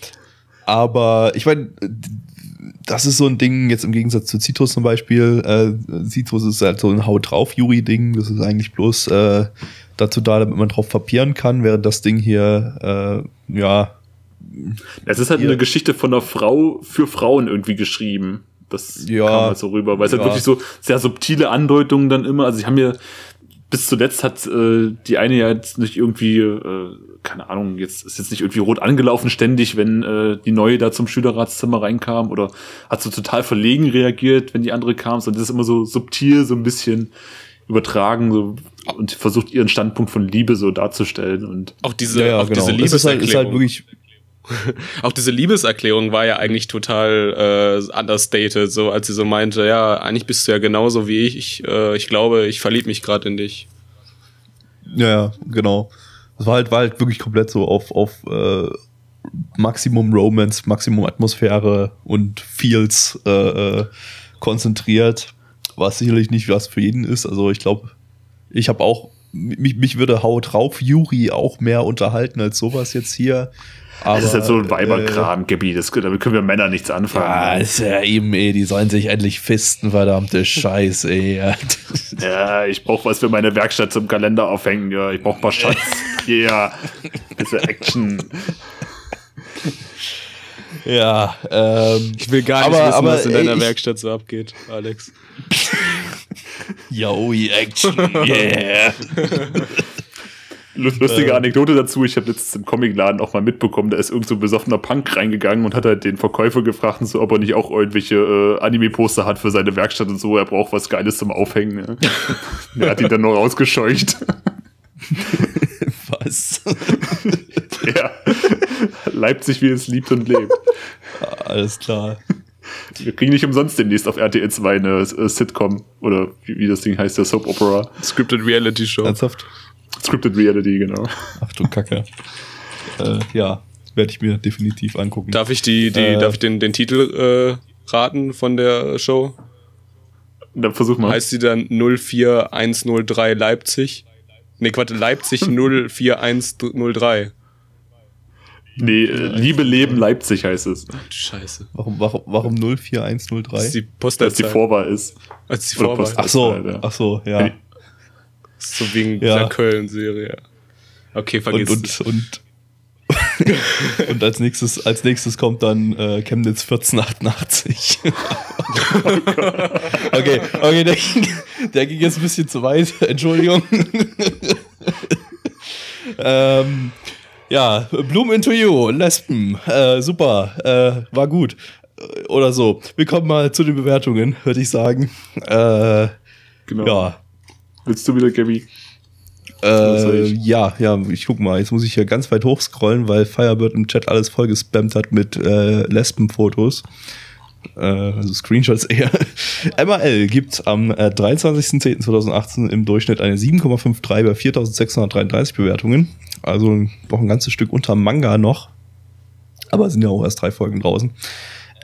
aber ich meine, das ist so ein Ding, jetzt im Gegensatz zu Citrus zum Beispiel. Äh, Citrus ist halt so ein Haut drauf Yuri-Ding. Das ist eigentlich bloß äh, dazu da, damit man drauf papieren kann, während das Ding hier, äh, ja, Es ist halt eine Geschichte von einer Frau für Frauen irgendwie geschrieben. Das Ja. kam halt so rüber, weil es Ja. halt wirklich so sehr subtile Andeutungen dann immer, also sie haben ja bis zuletzt hat äh, die eine ja jetzt nicht irgendwie, äh, keine Ahnung, jetzt ist jetzt nicht irgendwie rot angelaufen ständig, wenn äh, die neue da zum Schülerratszimmer reinkam oder hat so total verlegen reagiert, wenn die andere kam, sondern das ist immer so subtil, so ein bisschen übertragen so, und versucht ihren Standpunkt von Liebe so darzustellen und Auch diese, ja, ja auch genau. diese Es ist halt, ist halt wirklich, <laughs> Auch diese Liebeserklärung war ja eigentlich total äh, understated, so als sie so meinte, ja, eigentlich bist du ja genauso wie ich. Ich, äh, ich glaube, ich verlieb mich gerade in dich. ja, genau. Das war halt, war halt wirklich komplett so auf, auf äh, Maximum Romance, Maximum Atmosphäre und Feels äh, äh, konzentriert, was sicherlich nicht was für jeden ist. Also ich glaube, ich habe auch, mich, mich würde Haut drauf Yuri auch mehr unterhalten als sowas jetzt hier. Aber, das ist halt so ein Weiberkram, Gabi. Das, damit können wir Männer nichts anfangen. Ja, ist ja eben, ey, die sollen sich endlich fisten, verdammte Scheiße, ey. Ja, ich brauch was für meine Werkstatt zum Kalender aufhängen. Ja, ich brauch mal Schatz. Yeah. Diese Action. Ja, ähm, Ich will gar nicht Aber- wissen, aber, was in ey, deiner ich- Werkstatt so abgeht, Alex. <laughs> yo, Action, yeah. <laughs> Lust- Lustige Anekdote dazu, ich habe letztens im Comicladen auch mal mitbekommen, da ist irgend so ein besoffener Punk reingegangen und hat halt den Verkäufer gefragt, und so, ob er nicht auch irgendwelche äh, Anime-Poster hat für seine Werkstatt und so, er braucht was Geiles zum Aufhängen. Ne? Der <laughs> hat ihn dann noch rausgescheucht. Was? <laughs> ja. Leipzig, wie es liebt und lebt. Alles klar. Wir kriegen nicht umsonst demnächst auf RTL 2 eine äh, Sitcom oder wie, wie das Ding heißt, der Soap Opera. Scripted Reality Show. Ernsthaft? Scripted Reality, genau. Ach du Kacke. <laughs> äh, ja, werde ich mir definitiv angucken. Darf ich die, die, Äh. darf ich den, den Titel äh, raten von der Show? Dann versuch mal. Heißt sie dann 04103 Leipzig? Nee, Quatsch, Leipzig <laughs> 04103. nee, äh, Liebe Leben Leipzig heißt es. Scheiße. Warum, warum, warum 04103? Das ist die Dass die Postleitzahl. Vorwahl ist. Als die Vorwahl. Ach so, Ja. ach so, ja. So wegen Ja. dieser Köln-Serie. Okay, vergiss Und, es. und, und, <laughs> und als nächstes, als nächstes kommt dann äh, Chemnitz 1488. <laughs> okay, okay, der ging, der ging jetzt ein bisschen zu weit, <laughs> Entschuldigung. ähm, ja, Bloom into You, Lesben, äh, super, äh, war gut. Oder so. Wir kommen mal zu den Bewertungen, würde ich sagen. Äh, Genau. ja, Willst du wieder, Gabby? Äh, ja, ja, ich guck mal. Jetzt muss ich hier ganz weit hochscrollen, weil Firebird im Chat alles voll gespammt hat mit äh, Lesbenfotos. Äh, also Screenshots eher. <laughs> MRL gibt am äh, 23.10.2018 im Durchschnitt eine 7,53 bei 4.633 Bewertungen. Also noch ein ganzes Stück unter Manga noch. Aber sind ja auch erst drei Folgen draußen.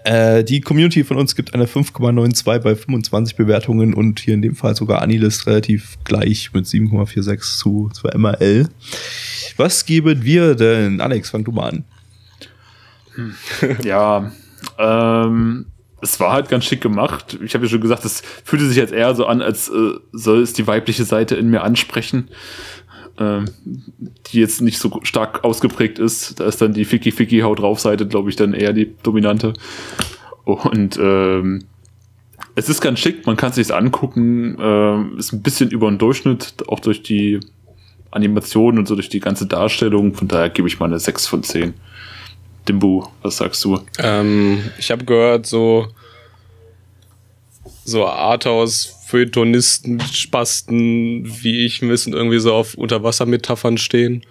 Äh, die Community von uns gibt eine 5,92 bei 25 Bewertungen und hier in dem Fall sogar Anilist relativ gleich mit 7,46 zu, zu MRL. Was geben wir denn? Alex, fang du mal an. Ja, ähm, es war halt ganz schick gemacht. Ich habe ja schon gesagt, es fühlte sich jetzt eher so an, als äh, soll es die weibliche Seite in mir ansprechen, die jetzt nicht so stark ausgeprägt ist. Da ist dann die Ficky Ficky Haut drauf Seite, glaube ich, dann eher die dominante. Und ähm, es ist ganz schick, man kann es sich angucken, ähm, ist ein bisschen über den Durchschnitt, auch durch die Animation und so durch die ganze Darstellung. Von daher gebe ich mal eine 6 von 10. Dimbu, was sagst du? Ähm, ich habe gehört, so so Arthouse, Feuilletonisten, Spasten, wie ich müssen irgendwie so auf Unterwassermetaphern stehen.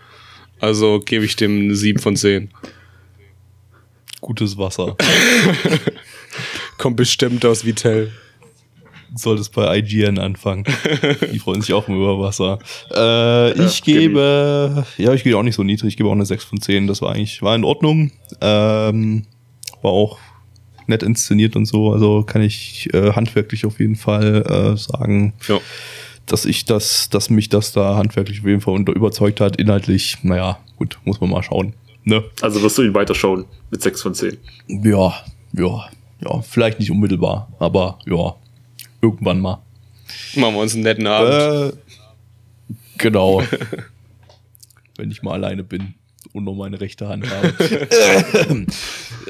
Also gebe ich dem eine 7 von 10. Gutes Wasser. <laughs> Kommt bestimmt aus Vitell. Solltest bei IGN anfangen. <laughs> Die freuen sich auch über Wasser. Äh, ich Ja, gebe, ja, ich gehe auch nicht so niedrig, ich gebe auch eine 6 von 10. Das war eigentlich, war in Ordnung. Ähm, war auch nett inszeniert und so. Also kann ich äh, handwerklich auf jeden Fall äh, sagen, Ja. dass ich das, dass mich das da handwerklich auf jeden Fall unter überzeugt hat. Inhaltlich, naja, gut, muss man mal schauen. Ne? Also wirst du ihn weiterschauen mit 6 von 10. Ja, ja, ja, vielleicht nicht unmittelbar, aber ja, irgendwann mal. Machen wir uns einen netten Abend. Äh, genau. <laughs> Wenn ich mal alleine bin und nur meine rechte Hand habe. <laughs>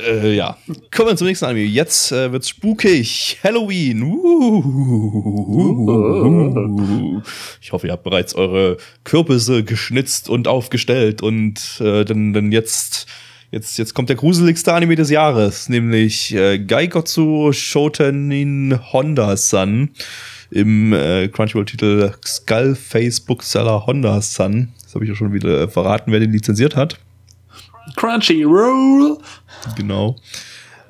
äh, ja. Kommen wir zum nächsten Anime. Jetzt äh, wird's spukig. Halloween. Uh. Ich hoffe, ihr habt bereits eure Kürbisse geschnitzt und aufgestellt und äh, dann, dann jetzt Jetzt, jetzt kommt der gruseligste Anime des Jahres, nämlich äh, Gaikotsu Shotenin Honda-san im äh, Crunchyroll-Titel Skullface Bookseller Honda-san. Das habe ich ja schon wieder verraten, wer den lizenziert hat. Crunchyroll! Genau.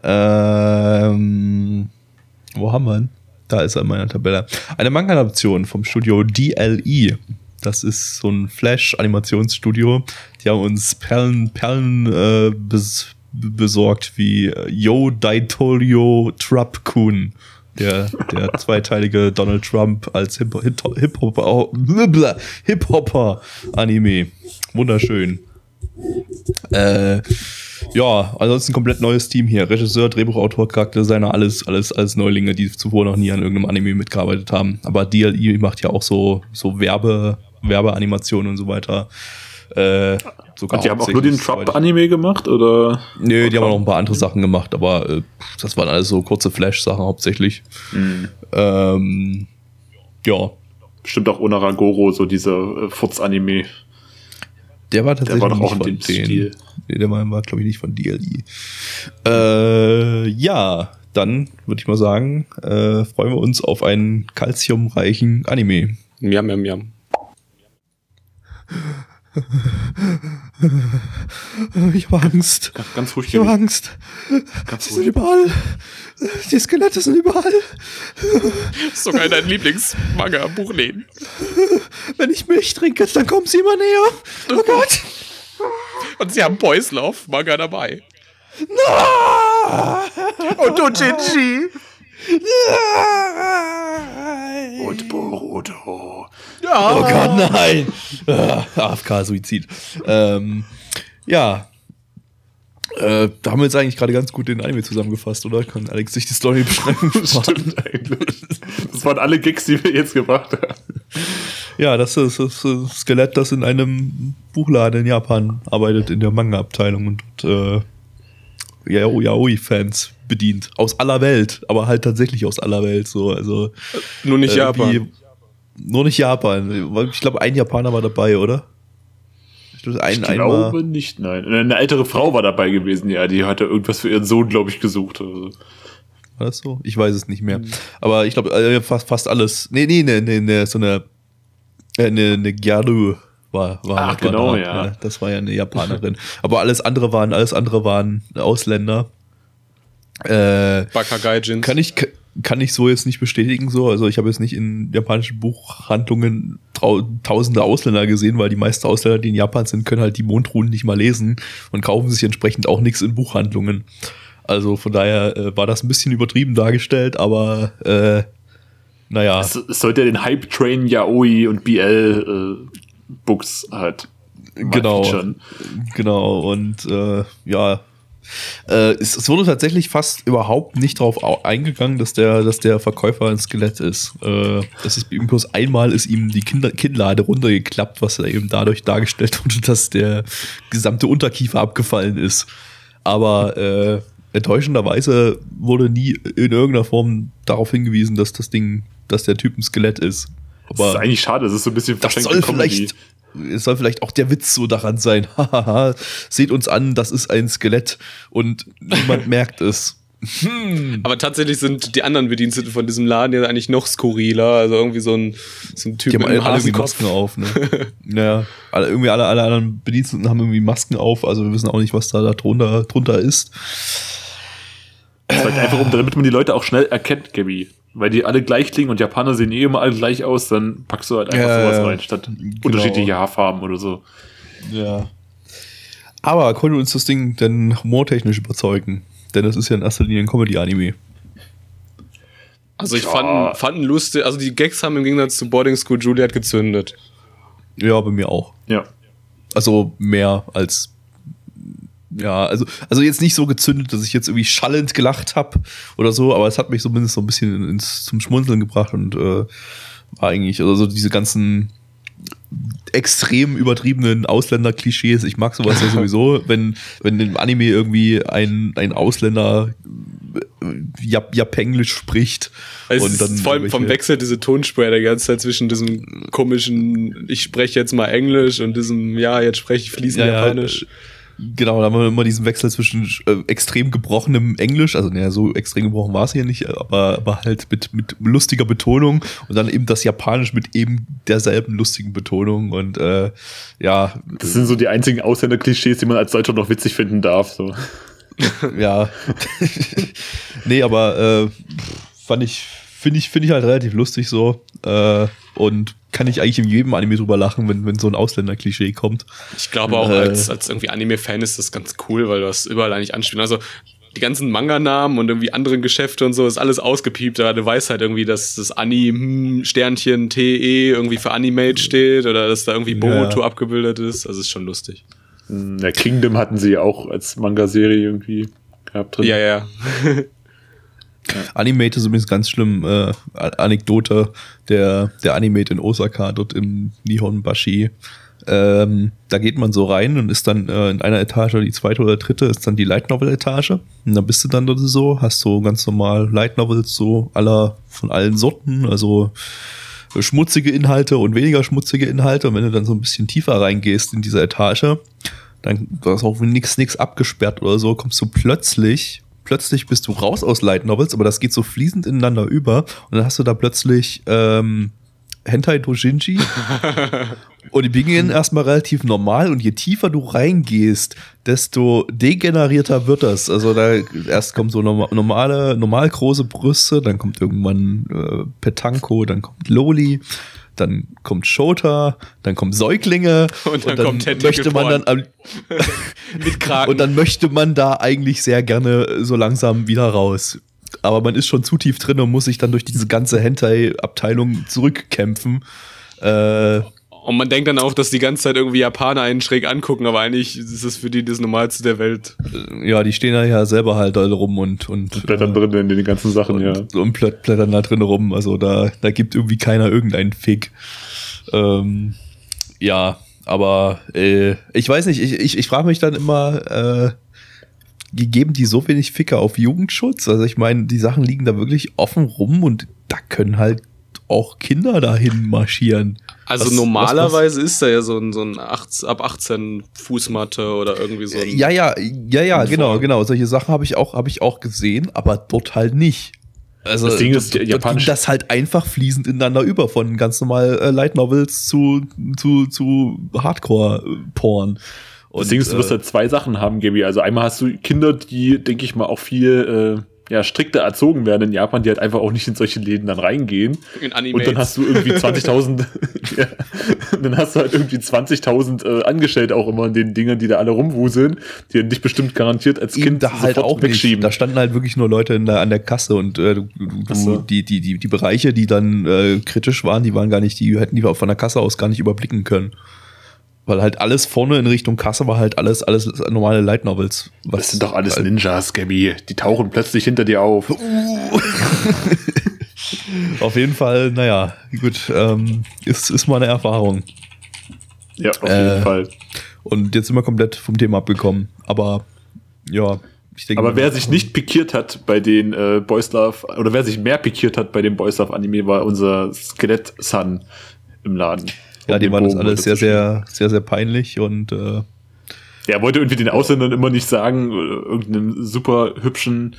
Ähm, wo haben wir ihn? Da ist er in meiner Tabelle. Eine Manga-Adaption vom Studio DLE. Das ist so ein Flash-Animationsstudio. Die haben uns Perlen, Perlen äh, bes besorgt wie Yo Daitorio Trap Kun. Der, der zweiteilige Donald Trump als Hip- Hip- Hip-Hopper Hip Anime. Wunderschön. Äh, ja, ansonsten komplett neues Team hier. Regisseur, Drehbuchautor, Charakterdesigner, alles, alles, alles Neulinge, die zuvor noch nie an irgendeinem Anime mitgearbeitet haben. Aber DLI macht ja auch so, so Werbe, Werbeanimationen und so weiter. Äh, sogar Und die haben auch nur den Trap-Anime gemacht, oder? Nö, die haben auch noch ein paar andere Sachen gemacht, aber äh, das waren alles so kurze Flash-Sachen hauptsächlich. Mhm. Ähm, ja, Bestimmt auch Onaragoro, so dieser äh, Furz-Anime. der war tatsächlich war doch nicht auch in von dem denen. Stil. Nee, der war, war glaube ich, nicht von DLI. Äh, ja, dann würde ich mal sagen, äh, freuen wir uns auf einen kalziumreichen Anime. Miam, miam, miam. <laughs> Ich habe Angst. Ganz ruhig. Ich habe. Angst. Ganz Die sind ruhig. überall. Die Skelette sind überall. Sogar in deinen Lieblings-Manga-Buchläden. Wenn ich Milch trinke, dann kommen sie immer näher. Oh Gott. Und sie haben Boyslauf Manga dabei. Und du, Ginji. Und Boruto. Oh Gott, nein. <laughs> AFK-Suizid. Ähm, ja. Äh, da haben wir jetzt eigentlich gerade ganz gut den Anime zusammengefasst, oder? Kann Alex sich die Story beschreiben? Stimmt eigentlich. Das waren alle Gigs, die wir jetzt gemacht haben. Ja, das ist das ist Skelett, das in einem Buchladen in Japan arbeitet, in der Manga-Abteilung und äh, Yao- Yaoi-Fans bedient. Aus aller Welt, aber halt tatsächlich aus aller Welt. So, also Nur nicht äh, Japan. wie- Nur nicht Japan. Ich glaube, ein Japaner war dabei, oder? Ich glaube, ein, Ich einmal. glaube nicht, nein. Eine ältere Frau war dabei gewesen, ja. Die hatte irgendwas für ihren Sohn, glaube ich, gesucht. Also. War das so? Ich weiß es nicht mehr. Aber ich glaube, äh, fast, fast alles. Nee, nee, nee, nee, nee so eine, äh, eine, eine Gyaru war, war, Ach, war genau, da. ja. Das war ja eine Japanerin. Aber alles andere waren, alles andere waren Ausländer. Äh, Bakagaijins. kann ich, kann ich so jetzt nicht bestätigen, so. Also ich habe jetzt nicht in japanischen Buchhandlungen tausende Ausländer gesehen, weil die meisten Ausländer, die in Japan sind, können halt die Mondruhen nicht mal lesen und kaufen sich entsprechend auch nichts in Buchhandlungen. Also von daher äh, war das ein bisschen übertrieben dargestellt, aber äh, naja, Es, es sollte ja den Hype-Train Yaoi und BL-Books halt mal genau, featuren. genau und äh, ja, äh, es, es wurde tatsächlich fast überhaupt nicht darauf au- eingegangen, dass der, dass der Verkäufer ein Skelett ist. Äh, das ist ihm bloß einmal ist ihm die Kinder Kinnlade runtergeklappt, was eben dadurch dargestellt <laughs> wurde, dass der gesamte Unterkiefer abgefallen ist. Aber äh, enttäuschenderweise wurde nie in irgendeiner Form darauf hingewiesen, dass das Ding, dass der Typ ein Skelett ist. Das ist eigentlich schade, das ist so ein bisschen Das verschenkte soll vielleicht, es soll vielleicht auch der Witz so daran sein. <laughs> Hahaha, seht uns an, das ist ein Skelett und niemand <laughs> merkt es. Aber tatsächlich sind die anderen Bediensteten von diesem Laden ja eigentlich noch skurriler. Also irgendwie so ein, so ein Typ Die haben mit einem alle. Masken auf, ne? <laughs> naja, alle, irgendwie alle, alle anderen Bediensteten haben irgendwie Masken auf, also wir wissen auch nicht, was da, da drunter, drunter ist. Das ist halt einfach um, damit man die Leute auch schnell erkennt, Gabby. Weil die alle gleich klingen und Japaner sehen eh immer alle gleich aus, dann packst du halt einfach Ja, sowas rein, statt Genau. unterschiedliche Haarfarben oder so. Ja. Aber konnte uns das Ding denn humortechnisch überzeugen? Denn das ist ja in erster Linie ein Comedy-Anime. Also ich Ja. fand, fand lustig, also die Gags haben im Gegensatz zu Boarding School Juliet gezündet. Ja, bei mir auch. Ja. Also mehr als ja, also also jetzt nicht so gezündet, dass ich jetzt irgendwie schallend gelacht habe oder so, aber es hat mich zumindest so ein bisschen ins zum Schmunzeln gebracht und äh, war eigentlich also so diese ganzen extrem übertriebenen Ausländer-Klischees. Ich mag sowas ja <laughs> sowieso, wenn wenn im Anime irgendwie ein ein Ausländer äh, Jap Japenglisch spricht Es und dann ist vor allem vom Wechsel diese Tonspur der ganze Zeit zwischen diesem komischen, ich spreche jetzt mal Englisch und diesem, ja, jetzt spreche ich fließend Ja, ja, Japanisch. Genau, da haben wir immer diesen Wechsel zwischen äh, extrem gebrochenem Englisch, also naja, so extrem gebrochen war es hier nicht, aber, aber halt mit, mit lustiger Betonung und dann eben das Japanisch mit eben derselben lustigen Betonung und äh, ja, Das sind so die einzigen Ausländer-Klischees, die man als Deutscher noch witzig finden darf. So. <laughs> ja. <laughs> nee, aber äh, fand ich, finde ich, finde ich halt relativ lustig so äh, und kann ich eigentlich in jedem Anime drüber lachen, wenn, wenn so ein Ausländer-Klischee kommt. Ich glaube auch Äh. als, als irgendwie Anime-Fan ist das ganz cool, weil du das überall eigentlich anspielen. Also die ganzen Manga-Namen und irgendwie anderen Geschäfte und so ist alles ausgepiept. Ja, du weißt halt irgendwie, dass das Ani hm, Sternchen TE irgendwie für Animate steht oder dass da irgendwie Boruto Ja. abgebildet ist. Also ist schon lustig. Hm, Ja, Kingdom hatten sie ja auch als Manga-Serie irgendwie gehabt drin. Ja, ja. Animate ist übrigens ganz schlimm. Äh, Anekdote, der, der Animate in Osaka, dort im Nihonbashi. Ähm, da geht man so rein und ist dann äh, in einer Etage, die zweite oder dritte, ist dann die Light Novel Etage. Und da bist du dann dort so, hast so ganz normal Light Novels, so aller, von allen Sorten, also äh, schmutzige Inhalte und weniger schmutzige Inhalte. Und wenn du dann so ein bisschen tiefer reingehst in diese Etage, dann da ist auch nix, nix abgesperrt oder so, kommst du plötzlich, plötzlich bist du raus aus Light Novels, aber das geht so fließend ineinander über und dann hast du da plötzlich ähm, Hentai Dojinji <laughs> und die beginnen erstmal relativ normal und je tiefer du reingehst, desto degenerierter wird das. Also da erst kommen so norma- normale, normal große Brüste, dann kommt irgendwann äh, Petanko, dann kommt Loli, dann kommt Shota, dann kommen Säuglinge Und dann kommt Tentacle möchte man dann am, <laughs> <laughs> Mit Kragen. und dann möchte man da eigentlich sehr gerne so langsam wieder raus. Aber man ist schon zu tief drin und muss sich dann durch diese ganze Hentai-Abteilung zurückkämpfen. Äh, Und man denkt dann auch, dass die ganze Zeit irgendwie Japaner einen schräg angucken, aber eigentlich ist es für die das Normalste der Welt. ja, die stehen da ja selber halt alle rum und, und, Blättern drin in den ganzen Sachen, ja. und, und plät- blättern da drin rum. Also da, da gibt irgendwie keiner irgendeinen Fick. Ähm, ja, aber äh, ich weiß nicht, ich, ich, ich frage mich dann immer, äh, geben die so wenig Ficker auf Jugendschutz? Also ich meine, die Sachen liegen da wirklich offen rum und da können halt auch Kinder dahin marschieren. Also Was- normalerweise ist da ja so ein, so ein 8, ab 18 Fußmatte oder irgendwie so ein. Ja, ja, ja, ja, genau, Vorhang. genau. Solche Sachen habe ich auch, habe ich auch gesehen, aber dort halt nicht. Also Das Ding ist, japanisch- das halt einfach fließend ineinander über von ganz normal äh, Light Novels zu zu zu Hardcore äh. Und, Das Ding ist, du wirst äh, halt zwei Sachen haben, Gaby. Also einmal hast du Kinder, die, denke ich mal, auch viel äh, ja, strikter erzogen werden in Japan, die halt einfach auch nicht in solche Läden dann reingehen. In Und Animates. dann hast du irgendwie 20.000, <laughs> ja, dann hast du halt irgendwie 20.000 äh, Angestellte auch immer in den Dingern, die da alle rumwuseln, die dich bestimmt garantiert als Eben Kind da halt auch nicht. Da standen halt wirklich nur Leute in der, an der Kasse und äh, du, so. die, die, die, die Bereiche, die dann äh, kritisch waren, die waren gar nicht, die hätten die von der Kasse aus gar nicht überblicken können. Weil halt alles vorne in Richtung Kasse war halt alles, alles normale Light Novels. Was Das sind doch alles halt, Ninjas, Gaby. Die tauchen plötzlich hinter dir auf. <laughs> Auf jeden Fall, naja, gut, ähm, ist, ist mal eine Erfahrung. Ja, auf Äh, jeden Fall. Und jetzt sind wir komplett vom Thema abgekommen. Aber ja, ich denke. Aber wer sich nicht pikiert hat bei den äh, Boys Love, oder wer sich mehr pikiert hat bei dem Boys Love Anime, war unser Skelett-Sun im Laden. Ja, dem war das alles sehr, sehr, sehr, sehr peinlich und äh, Er wollte irgendwie den Ausländern immer nicht sagen, äh, irgendeinem super hübschen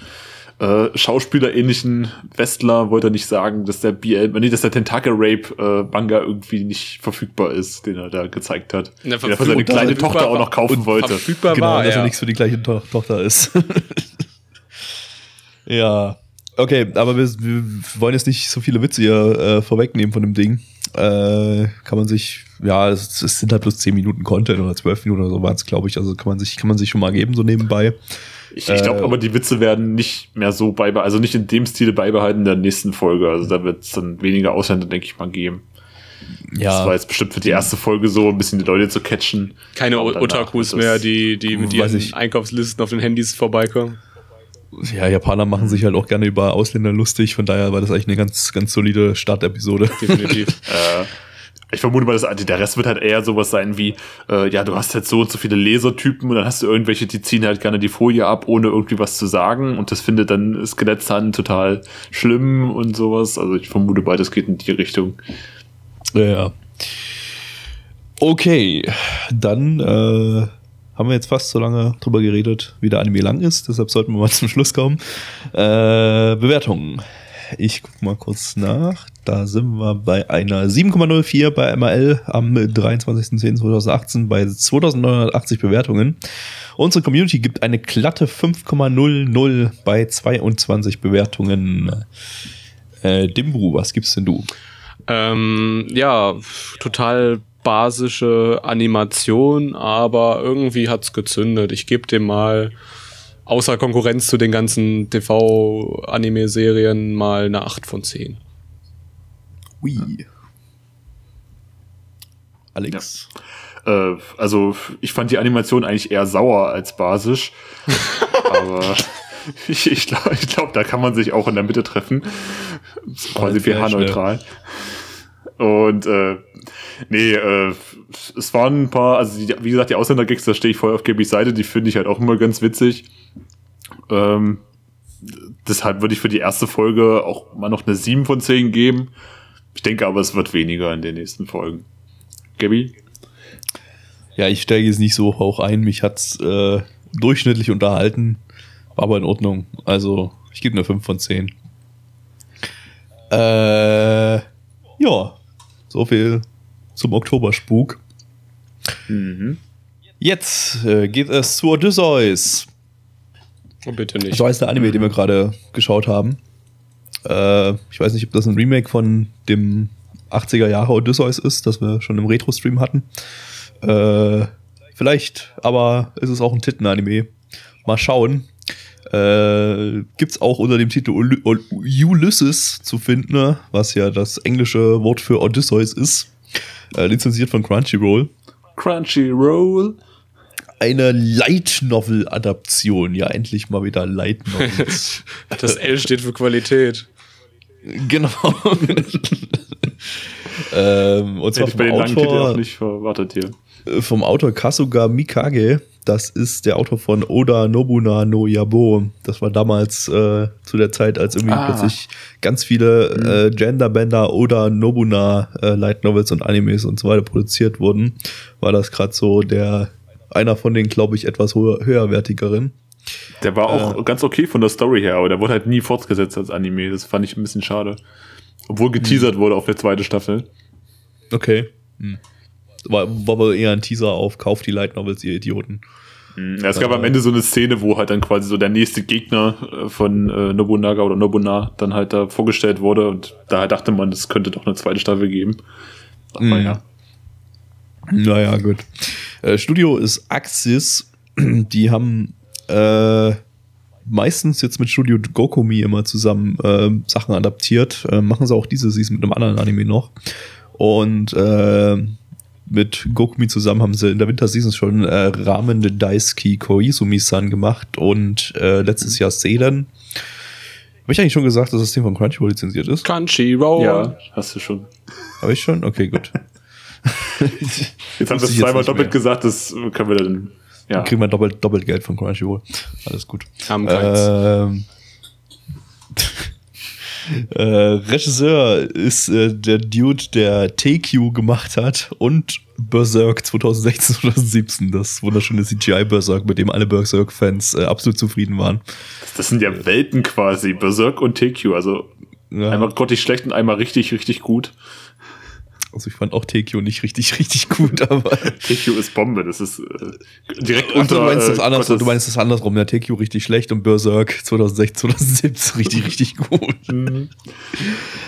äh, Schauspieler-ähnlichen Westler wollte er nicht sagen, dass der BL, nee, dass der Tentacle-Rape-Manga irgendwie nicht verfügbar ist, den er da gezeigt hat. Na, den er für seine kleine Tochter auch noch kaufen wollte. Verfügbar genau, war, dass er ja. nichts für die gleiche to Tochter ist. <laughs> ja. Okay, aber wir, wir wollen jetzt nicht so viele Witze hier äh, vorwegnehmen von dem Ding. Äh, kann man sich, ja, es, es sind halt bloß 10 Minuten Content oder 12 Minuten oder so waren es, glaube ich. Also kann man sich, kann man sich schon mal geben, so nebenbei. Ich, ich glaube Äh, aber, die Witze werden nicht mehr so beibehalten, also nicht in dem Stil beibehalten in der nächsten Folge. Also da wird es dann weniger Ausländer, denke ich mal, geben. Das war Ja, jetzt bestimmt für die erste Folge so, ein bisschen die Leute zu catchen. Keine Otakus mehr, die, die mit ihren ich. Einkaufslisten auf den Handys vorbeikommen. Ja, Japaner machen sich halt auch gerne über Ausländer lustig. Von daher war das eigentlich eine ganz, ganz solide Startepisode. Definitiv. <laughs> Äh, ich vermute mal, dass der Rest wird halt eher sowas sein wie, äh, ja, du hast halt so und so viele Lesertypen und dann hast du irgendwelche, die ziehen halt gerne die Folie ab, ohne irgendwie was zu sagen und das findet dann Skelettzahn total schlimm und sowas. Also ich vermute beides geht in die Richtung. Ja, ja. Okay, dann äh, haben wir jetzt fast so lange drüber geredet, wie der Anime lang ist. Deshalb sollten wir mal <laughs> zum Schluss kommen. Äh, Bewertungen. Ich guck mal kurz nach. Da sind wir bei einer 7,04 bei MAL am 23.10.2018 bei 2980 Bewertungen. Unsere Community gibt eine glatte 5,00 bei 22 Bewertungen. Äh, Dimbu, was gibst denn du? Ähm, ja, total basische Animation, aber irgendwie hat's gezündet. Ich gebe dem mal außer Konkurrenz zu den ganzen TV-Anime-Serien mal eine 8 von 10. Ui. Alex. Äh, also ich fand die Animation eigentlich eher sauer als basisch. <laughs> aber ich, ich glaube, ich glaub, da kann man sich auch in der Mitte treffen. Quasi pH-neutral. Und äh, nee, äh, es waren ein paar, also die, wie gesagt, die Ausländer-Gigs, da stehe ich voll auf Gabys Seite, die finde ich halt auch immer ganz witzig. Ähm, deshalb würde ich für die erste Folge auch mal noch eine 7 von 10 geben. Ich denke aber, es wird weniger in den nächsten Folgen. Gabi? Ja, ich steige jetzt nicht so hoch ein. Mich hat's äh, durchschnittlich unterhalten. War aber in Ordnung. Also, ich gebe eine 5 von 10. Äh, ja, so viel zum Oktoberspuk. Mhm. Jetzt äh, geht es zu Odysseus. Oh, bitte nicht. So heißt der Anime, den wir gerade geschaut haben. Äh, ich weiß nicht, ob das ein Remake von dem 80er Jahre Odysseus ist, das wir schon im Retro-Stream hatten. Äh, vielleicht, aber ist es auch ein Titten-Anime. Mal schauen. Äh, gibt's auch unter dem Titel Uly Ulysses zu finden, ne? was ja das englische Wort für Odysseus ist. Äh, lizenziert von Crunchyroll. Crunchyroll. Eine Light Novel Adaption. Ja, endlich mal wieder Light Novels. <laughs> Das L steht für Qualität. genau. <laughs> ähm, und zwar Hätte ich bei den langen Titel Autor, auch nicht verwartet hier. Äh, vom Autor Kasuga Mikage. Das ist der Autor von Oda Nobuna no Yabo. Das war damals äh, zu der Zeit, als irgendwie Ah. plötzlich ganz viele äh, Genderbender Oda Nobuna äh, Light Novels und Animes und so weiter produziert wurden. War das gerade so der einer von den, glaube ich, etwas höher, höherwertigeren. Der war auch ganz okay von der Story her, aber der wurde halt nie fortgesetzt als Anime. Das fand ich ein bisschen schade. Obwohl geteasert wurde auf der zweite Staffel. Okay. Hm. War, war wohl eher ein Teaser auf Kauf die Light Novels, ihr Idioten. Ja, es gab am Ende so eine Szene, wo halt dann quasi so der nächste Gegner äh, von äh, Nobunaga oder Nobuna dann halt da vorgestellt wurde und daher dachte man, es könnte doch eine zweite Staffel geben. Aber Mhm. ja. Naja, gut. Äh, Studio ist Axis. <clears throat> Die haben äh, meistens jetzt mit Studio Gokumi immer zusammen äh, Sachen adaptiert. Äh, machen sie auch diese Season mit einem anderen Anime noch. Und äh, mit Gokumi zusammen haben sie in der Winterseason schon äh, Ramen de Daisuki Koizumi-san gemacht und äh, letztes Jahr Seelen. Habe ich eigentlich schon gesagt, dass das Ding von Crunchyroll lizenziert ist? Crunchyroll. ja, hast du schon. Habe ich schon? Okay, gut. <laughs> Jetzt haben wir es zweimal doppelt mehr. gesagt, das können wir dann. Ja. Kriegen wir doppelt, doppelt Geld von Crunchyroll. Alles gut. Haben keins. Ähm, äh, Regisseur ist äh, der Dude, der TQ gemacht hat und Berserk 2016, 2017. Das wunderschöne CGI Berserk, mit dem alle Berserk-Fans äh, absolut zufrieden waren. Das sind ja Welten quasi, Berserk und TQ. Also Ja, einmal grottig schlecht und einmal richtig, richtig gut. Also ich fand auch TQ nicht richtig, <laughs> richtig gut, aber. TQ ist Bombe, das ist äh, direkt Ach, unter. du meinst das äh, andersrum, du meinst das andersrum. Der TQ richtig schlecht und Berserk 2016, 2017 richtig, richtig gut. <laughs> Mhm.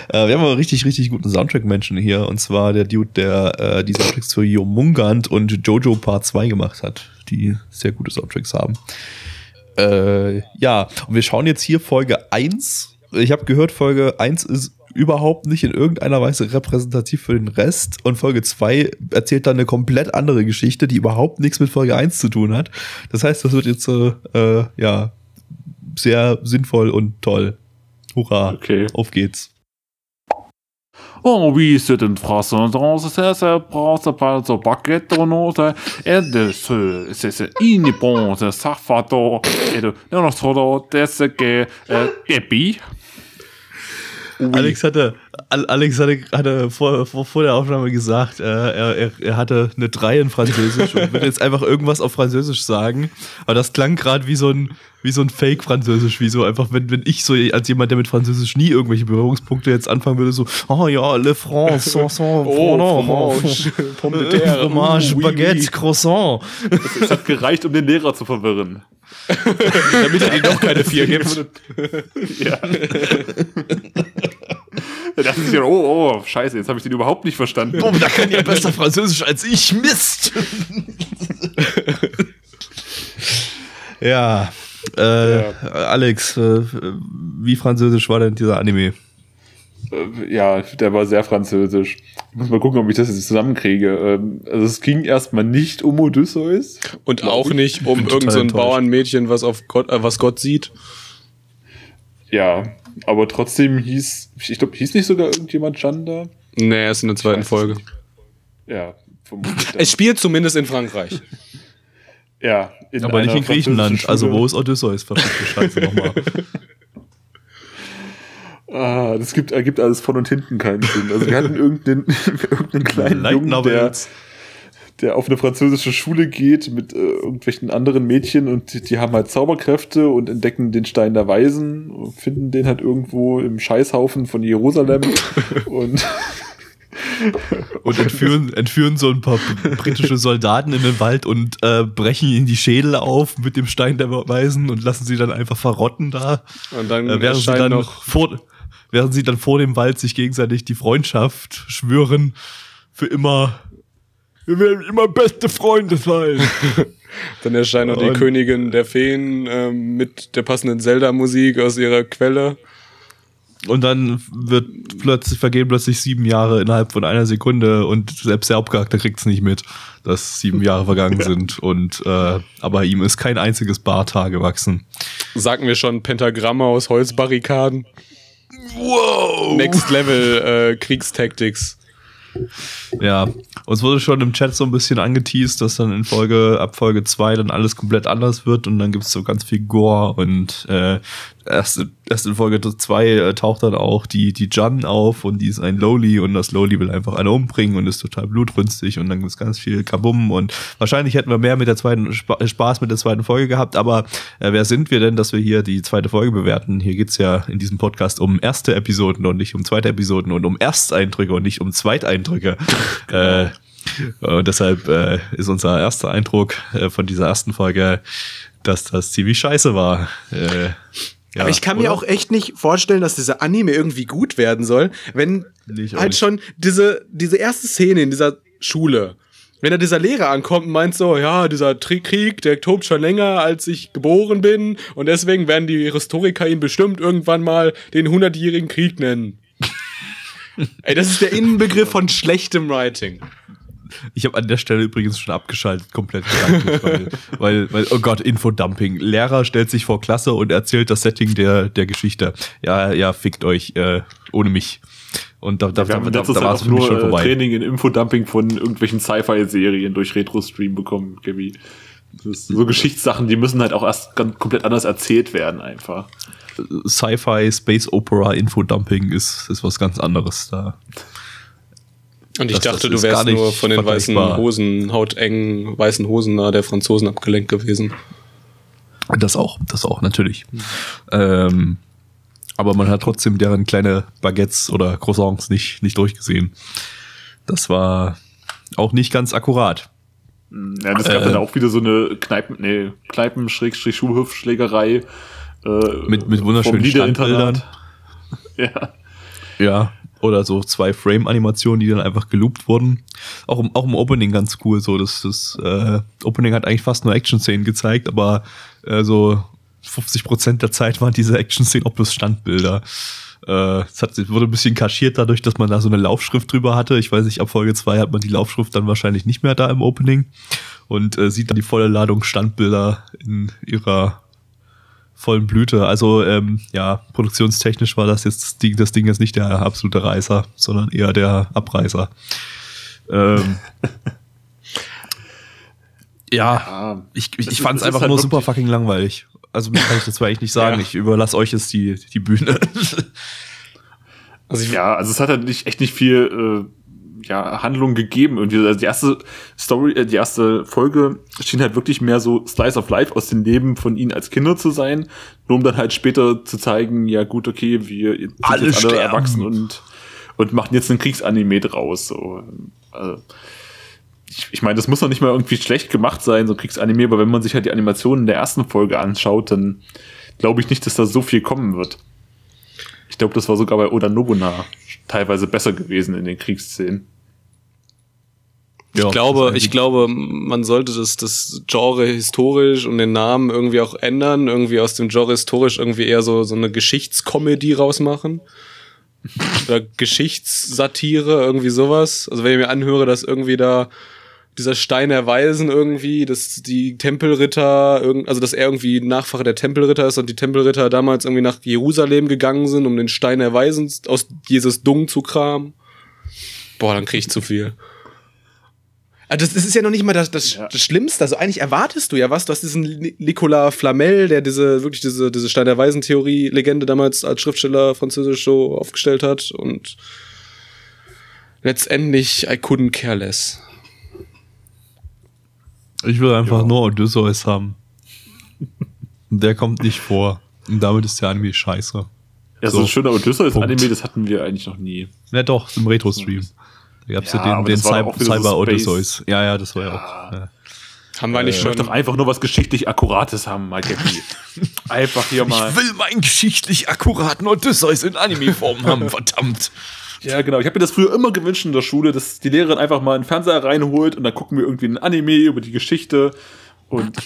Äh, wir haben aber richtig, richtig guten Soundtrack-Menschen hier. Und zwar der Dude, der äh, die Soundtracks für Jomungand und Jojo Part 2 gemacht hat, die sehr gute Soundtracks haben. Äh, ja, und wir schauen jetzt hier Folge 1. Ich habe gehört, Folge 1 ist überhaupt nicht in irgendeiner Weise repräsentativ für den Rest. Und Folge 2 erzählt dann eine komplett andere Geschichte, die überhaupt nichts mit Folge 1 zu tun hat. Das heißt, das wird jetzt äh, äh, ja sehr sinnvoll und toll. Hurra. Okay. Auf geht's. Oh, oui, c'est une phrase dans ce se prend par ce paquet de notes et de ce, c'est ce inipon, ce safato et de non solo Epi. Alex hatte, Al- Alex hatte, hatte vor, vor, vor der Aufnahme gesagt, äh, er, er, er hatte eine 3 in Französisch und würde jetzt einfach irgendwas auf Französisch sagen. Aber das klang gerade wie so ein, wie so ein Fake-Französisch, wie so einfach, wenn, wenn ich so als jemand, der mit Französisch nie irgendwelche Berührungspunkte jetzt anfangen würde, so, oh ja, le France, Sanson, Oh, Fromage, Pomme de terre. Fromage, oui, Baguette, oui. Croissant. Es hat gereicht, um den Lehrer zu verwirren. Damit er ihm doch keine vier gibt. <laughs> Ja. <laughs> <laughs> Er dachte sich, oh, oh, scheiße, jetzt habe ich den überhaupt nicht verstanden. Oh, da kann ja besser Französisch als ich. Mist. <laughs> ja, äh, Alex, äh, wie französisch war denn dieser Anime? Äh, ja, der war sehr französisch. Ich muss mal gucken, ob ich das jetzt zusammenkriege. Ähm, also es ging erstmal nicht um Odysseus. Und auch ich. nicht um irgendein so. Bauernmädchen, was auf Gott, äh, was Gott sieht. Ja, aber trotzdem hieß, ich glaube, hieß nicht sogar irgendjemand Chanda? Nee, ist in der zweiten Folge. nicht. Ja, vermutlich. Es spielt zumindest in Frankreich. <laughs> ja, in Aber nicht in Griechenland. Also wo ist Odysseus? Verfickte Scheiße nochmal. <laughs> Ah, das gibt, ergibt alles von und hinten keinen Sinn. Also wir hatten irgendeinen, <laughs> irgendeinen kleinen Jungen, der. Der auf eine französische Schule geht mit äh, irgendwelchen anderen Mädchen und die, die haben halt Zauberkräfte und entdecken den Stein der Weisen und finden den halt irgendwo im Scheißhaufen von Jerusalem <laughs> und Und entführen, entführen so ein paar britische Soldaten in den Wald und äh, brechen ihnen die Schädel auf mit dem Stein der Weisen und lassen sie dann einfach verrotten da. Und dann Äh, während, sie dann noch vor, während sie dann vor dem Wald sich gegenseitig die Freundschaft schwören, für immer. Wir werden immer beste Freunde sein. <laughs> Dann erscheint noch die Und- Königin der Feen ähm, mit der passenden Zelda-Musik aus ihrer Quelle. Und dann wird plötzlich, vergehen plötzlich sieben Jahre innerhalb von einer Sekunde und selbst der Hauptcharakter kriegt's nicht mit, dass sieben <laughs> Jahre vergangen sind. Und äh, aber ihm ist kein einziges Barthaar gewachsen. Sagen wir schon Pentagramme aus Holzbarrikaden. Wow! Next Level äh, Kriegstactics. Ja, uns wurde schon im Chat so ein bisschen angeteased, dass dann in Folge, ab Folge 2 dann alles komplett anders wird und dann gibt's so ganz viel Gore und äh, erst, erst in Folge 2 äh, taucht dann auch die, die Jan auf und die ist ein Lowly und das Lowly will einfach eine umbringen und ist total blutrünstig und dann gibt's ganz viel Kabum und wahrscheinlich hätten wir mehr mit der zweiten Spa Spaß mit der zweiten Folge gehabt, aber äh, wer sind wir denn, dass wir hier die zweite Folge bewerten? Hier geht's ja in diesem Podcast um erste Episoden und nicht um zweite Episoden und um Ersteindrücke und nicht um Zweiteindrücke. <laughs> äh, und deshalb äh, ist unser erster Eindruck äh, von dieser ersten Folge, dass das ziemlich scheiße war. Äh, ja, Aber ich kann mir oder? auch echt nicht vorstellen, dass dieser Anime irgendwie gut werden soll, wenn auch halt nicht. schon diese, diese erste Szene in dieser Schule, wenn da dieser Lehrer ankommt und meint so, ja, dieser Krieg, der tobt schon länger, als ich geboren bin und deswegen werden die Historiker ihn bestimmt irgendwann mal den hundertjährigen Krieg nennen. <laughs> Ey, das ist der Innenbegriff von schlechtem Writing. Ich habe an der Stelle übrigens schon abgeschaltet, komplett weil, weil, weil, oh Gott, Infodumping. Lehrer stellt sich vor Klasse und erzählt das Setting der, der Geschichte. Ja, ja, fickt euch, äh, ohne mich. Und da, da, haben da, da, da Jahr war es nur schon äh, vorbei. Training in Infodumping von irgendwelchen Sci-Fi-Serien durch Retro-Stream bekommen, Gabi. So Geschichtssachen, die müssen halt auch erst ganz komplett anders erzählt werden einfach. Sci-Fi, Space Opera, Infodumping ist, ist was ganz anderes da. Und ich Das- das dachte, du wärst nur von den weißen. Hosen, hautengen weißen Hosen da der Franzosen abgelenkt gewesen. Das auch, das auch, natürlich. Ähm, aber man hat trotzdem deren kleine Baguettes oder Croissants nicht, nicht durchgesehen. Das war auch nicht ganz akkurat. Ja, das gab Äh. dann auch wieder so eine Kneipen, nee, Kneipen-Schulhofschlägerei. Äh, Mit, mit wunderschönen. Standbildern. <laughs> Ja. Ja. Oder so zwei Frame-Animationen, die dann einfach geloopt wurden. Auch im, auch im Opening ganz cool. So, das, das äh, Opening hat eigentlich fast nur Action-Szenen gezeigt, aber äh, so 50% der Zeit waren diese Action-Szenen auch bloß Standbilder. Äh, es es wurde ein bisschen kaschiert dadurch, dass man da so eine Laufschrift drüber hatte. Ich weiß nicht, ab Folge 2 hat man die Laufschrift dann wahrscheinlich nicht mehr da im Opening und äh, sieht dann die volle Ladung Standbilder in ihrer vollen Blüte. Also ähm, ja, produktionstechnisch war das jetzt das Ding, das Ding jetzt nicht der absolute Reißer, sondern eher der Abreißer. Ähm, <laughs> ja, ich, ich, ich fand es einfach halt nur super fucking langweilig. Also mehr kann ich dazu eigentlich nicht sagen. Ja. Ich überlasse euch jetzt die, die Bühne. <laughs> Also ich, Ja, also es hat halt nicht, echt nicht viel äh, ja, Handlung gegeben. Irgendwie. Also die erste Story, äh, die erste Folge schien halt wirklich mehr so Slice of Life aus dem Leben von ihnen als Kinder zu sein, nur um dann halt später zu zeigen, ja gut, okay, wir sind Alle jetzt alle sterben. erwachsen und, und machen jetzt einen Kriegsanime draus. So. Also, ich, ich meine, das muss noch nicht mal irgendwie schlecht gemacht sein, so ein Kriegsanime, aber wenn man sich halt die Animationen der ersten Folge anschaut, dann glaube ich nicht, dass da so viel kommen wird. Ich glaube, das war sogar bei Oda Nobunaga teilweise besser gewesen in den Kriegsszenen. Ja, ich glaube, das ich glaube, man sollte das, das Genre historisch und den Namen irgendwie auch ändern, irgendwie aus dem Genre historisch irgendwie eher so, so eine Geschichtskomödie rausmachen. <laughs> oder Geschichtssatire, irgendwie sowas. Also wenn ich mir anhöre, dass irgendwie da dieser Stein der Weisen irgendwie, dass die Tempelritter, also dass er irgendwie Nachfahre der Tempelritter ist und die Tempelritter damals irgendwie nach Jerusalem gegangen sind, um den Stein der Weisen aus Jesus Dung zu kramen. Boah, dann krieg ich zu viel. Also das, das ist ja noch nicht mal das, das, Ja. das Schlimmste. Also eigentlich erwartest du ja was. Du hast diesen Ni- Nicolas Flamel, der diese, wirklich diese, diese Stein der Weisen-Theorie-Legende damals als Schriftsteller französisch so aufgestellt hat. Und letztendlich, I couldn't care less. Ich will einfach Ja. nur Odysseus haben. <laughs> Der kommt nicht vor. Und damit ist der Anime scheiße. Ja, so, So. ein schöner Odysseus-Anime, das hatten wir eigentlich noch nie. Ja doch, im Retro-Stream. Da gab's ja, Ja, den, den das war Cyber, Cyber. Odysseus. Ja, ja, das war ja auch. Ja. Haben wir nicht Ich möchte schon. doch einfach nur was geschichtlich Akkurates haben, Mike <laughs> einfach hier mal. will meinen geschichtlich akkuraten Odysseus in Anime-Form haben, <laughs> verdammt. Ja, genau. Ich habe mir das früher immer gewünscht in der Schule, dass die Lehrerin einfach mal einen Fernseher reinholt und dann gucken wir irgendwie ein Anime über die Geschichte. Und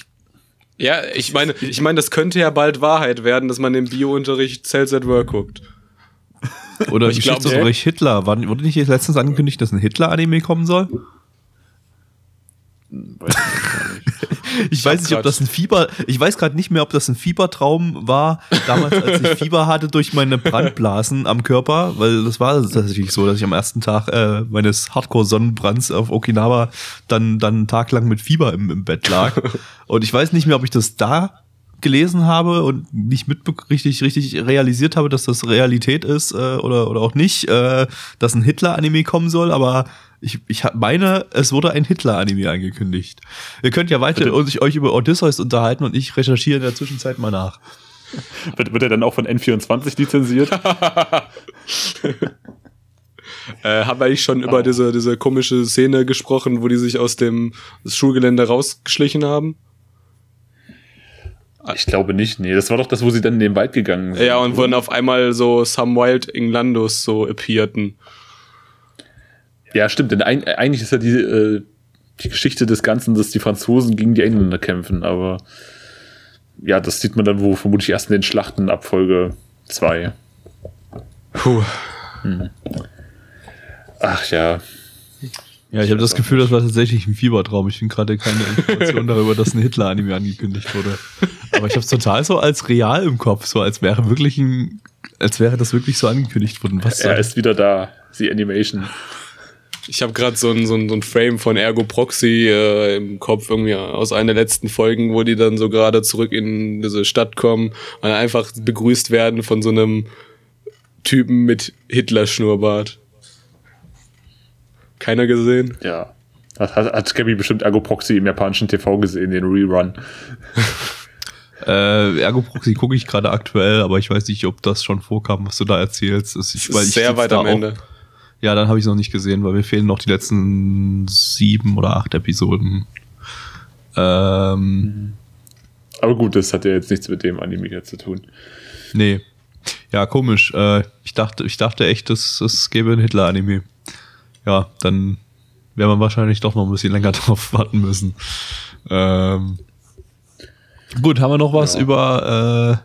Ja, ich meine, ich meine, das könnte ja bald Wahrheit werden, dass man im Bio-Unterricht Cells at Work guckt. Oder Ich glaub, Geschichtsunterricht Hitler. War, wurde nicht letztens angekündigt, dass ein Hitler-Anime kommen soll? weiß ich <laughs> weiß nicht, ob das ein Fieber, ich weiß gerade nicht mehr, ob das ein Fiebertraum war, damals, als ich <laughs> Fieber hatte durch meine Brandblasen am Körper, weil das war tatsächlich so, dass ich am ersten Tag äh, meines Hardcore-Sonnenbrands auf Okinawa dann, dann einen Tag lang mit Fieber im, im Bett lag. <laughs> Und ich weiß nicht mehr, ob ich das da gelesen habe und nicht mit richtig richtig realisiert habe, dass das Realität ist äh, oder oder auch nicht, äh, dass ein Hitler-Anime kommen soll, aber ich, ich meine, es wurde ein Hitler-Anime angekündigt. Ihr könnt ja weiter sich euch über Odysseus unterhalten und ich recherchiere in der Zwischenzeit mal nach. Wird, wird er dann auch von N24 lizenziert? <laughs> Äh, haben wir eigentlich schon über diese, diese komische Szene gesprochen, wo die sich aus dem Schulgelände rausgeschlichen haben? Ich glaube nicht. Nee, das war doch das, wo sie dann in den Wald gegangen sind. Ja, und wo dann auf einmal so Some Wild Englandos so appearten. Ja, stimmt. Denn ein, eigentlich ist ja die, äh, die Geschichte des Ganzen, dass die Franzosen gegen die Engländer kämpfen. Aber ja, das sieht man dann wo vermutlich erst in den Schlachten ab Folge 2. Puh. Ach ja. Ja, ich habe das Gefühl, das war tatsächlich ein Fiebertraum. Ich finde gerade keine Information <laughs> darüber, dass ein Hitler-Anime angekündigt wurde. Aber ich habe es total so als real im Kopf, so als wäre wirklich ein, als wäre das wirklich so angekündigt worden. Was Er ist wieder da. Die Animation. Ich habe gerade so ein, so, ein, so ein Frame von Ergo Proxy äh, im Kopf, irgendwie aus einer der letzten Folgen, wo die dann so gerade zurück in diese Stadt kommen und einfach begrüßt werden von so einem Typen mit Hitler-Schnurrbart. Keiner gesehen? Ja. Hat, hat, hat Gabby bestimmt Ergo Proxy im japanischen TV gesehen, den Rerun. <laughs> Äh, Ergo Proxy gucke ich gerade aktuell, aber ich weiß nicht, ob das schon vorkam, was du da erzählst. Das Ich, Das ist sehr weit am auch- Ende. Ja, dann habe ich es noch nicht gesehen, weil mir fehlen noch die letzten sieben oder acht Episoden. Ähm, Aber gut, das hat ja jetzt nichts mit dem Anime hier zu tun. nee. Ja, komisch. Äh, ich dachte, ich dachte echt, es, es gäbe ein Hitler-Anime. Ja, dann wäre man wahrscheinlich doch noch ein bisschen länger <laughs> drauf warten müssen. Ähm, gut, haben wir noch was Ja. über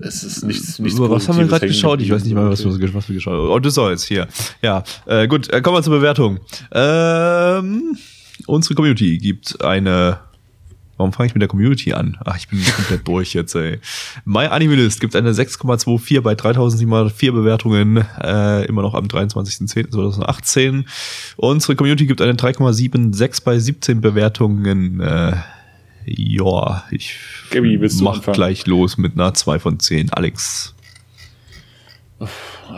Es ist nichts, äh, nichts über was haben wir gerade geschaut? Ich weiß nicht mal, was wir, was wir geschaut haben. Odysseus hier. Ja, äh, gut, äh, kommen wir zur Bewertung. Ähm, unsere Community gibt eine Warum fange ich mit der Community an? Ach, ich bin komplett <laughs> durch jetzt, ey. My Animalist gibt eine 6,24 bei 3704 Bewertungen, äh, immer noch am 23.10.2018. Unsere Community gibt eine 3,76 bei 17 Bewertungen. Äh, ja, ich Gabi, willst du mach anfangen? gleich los mit einer 2 von 10. Alex.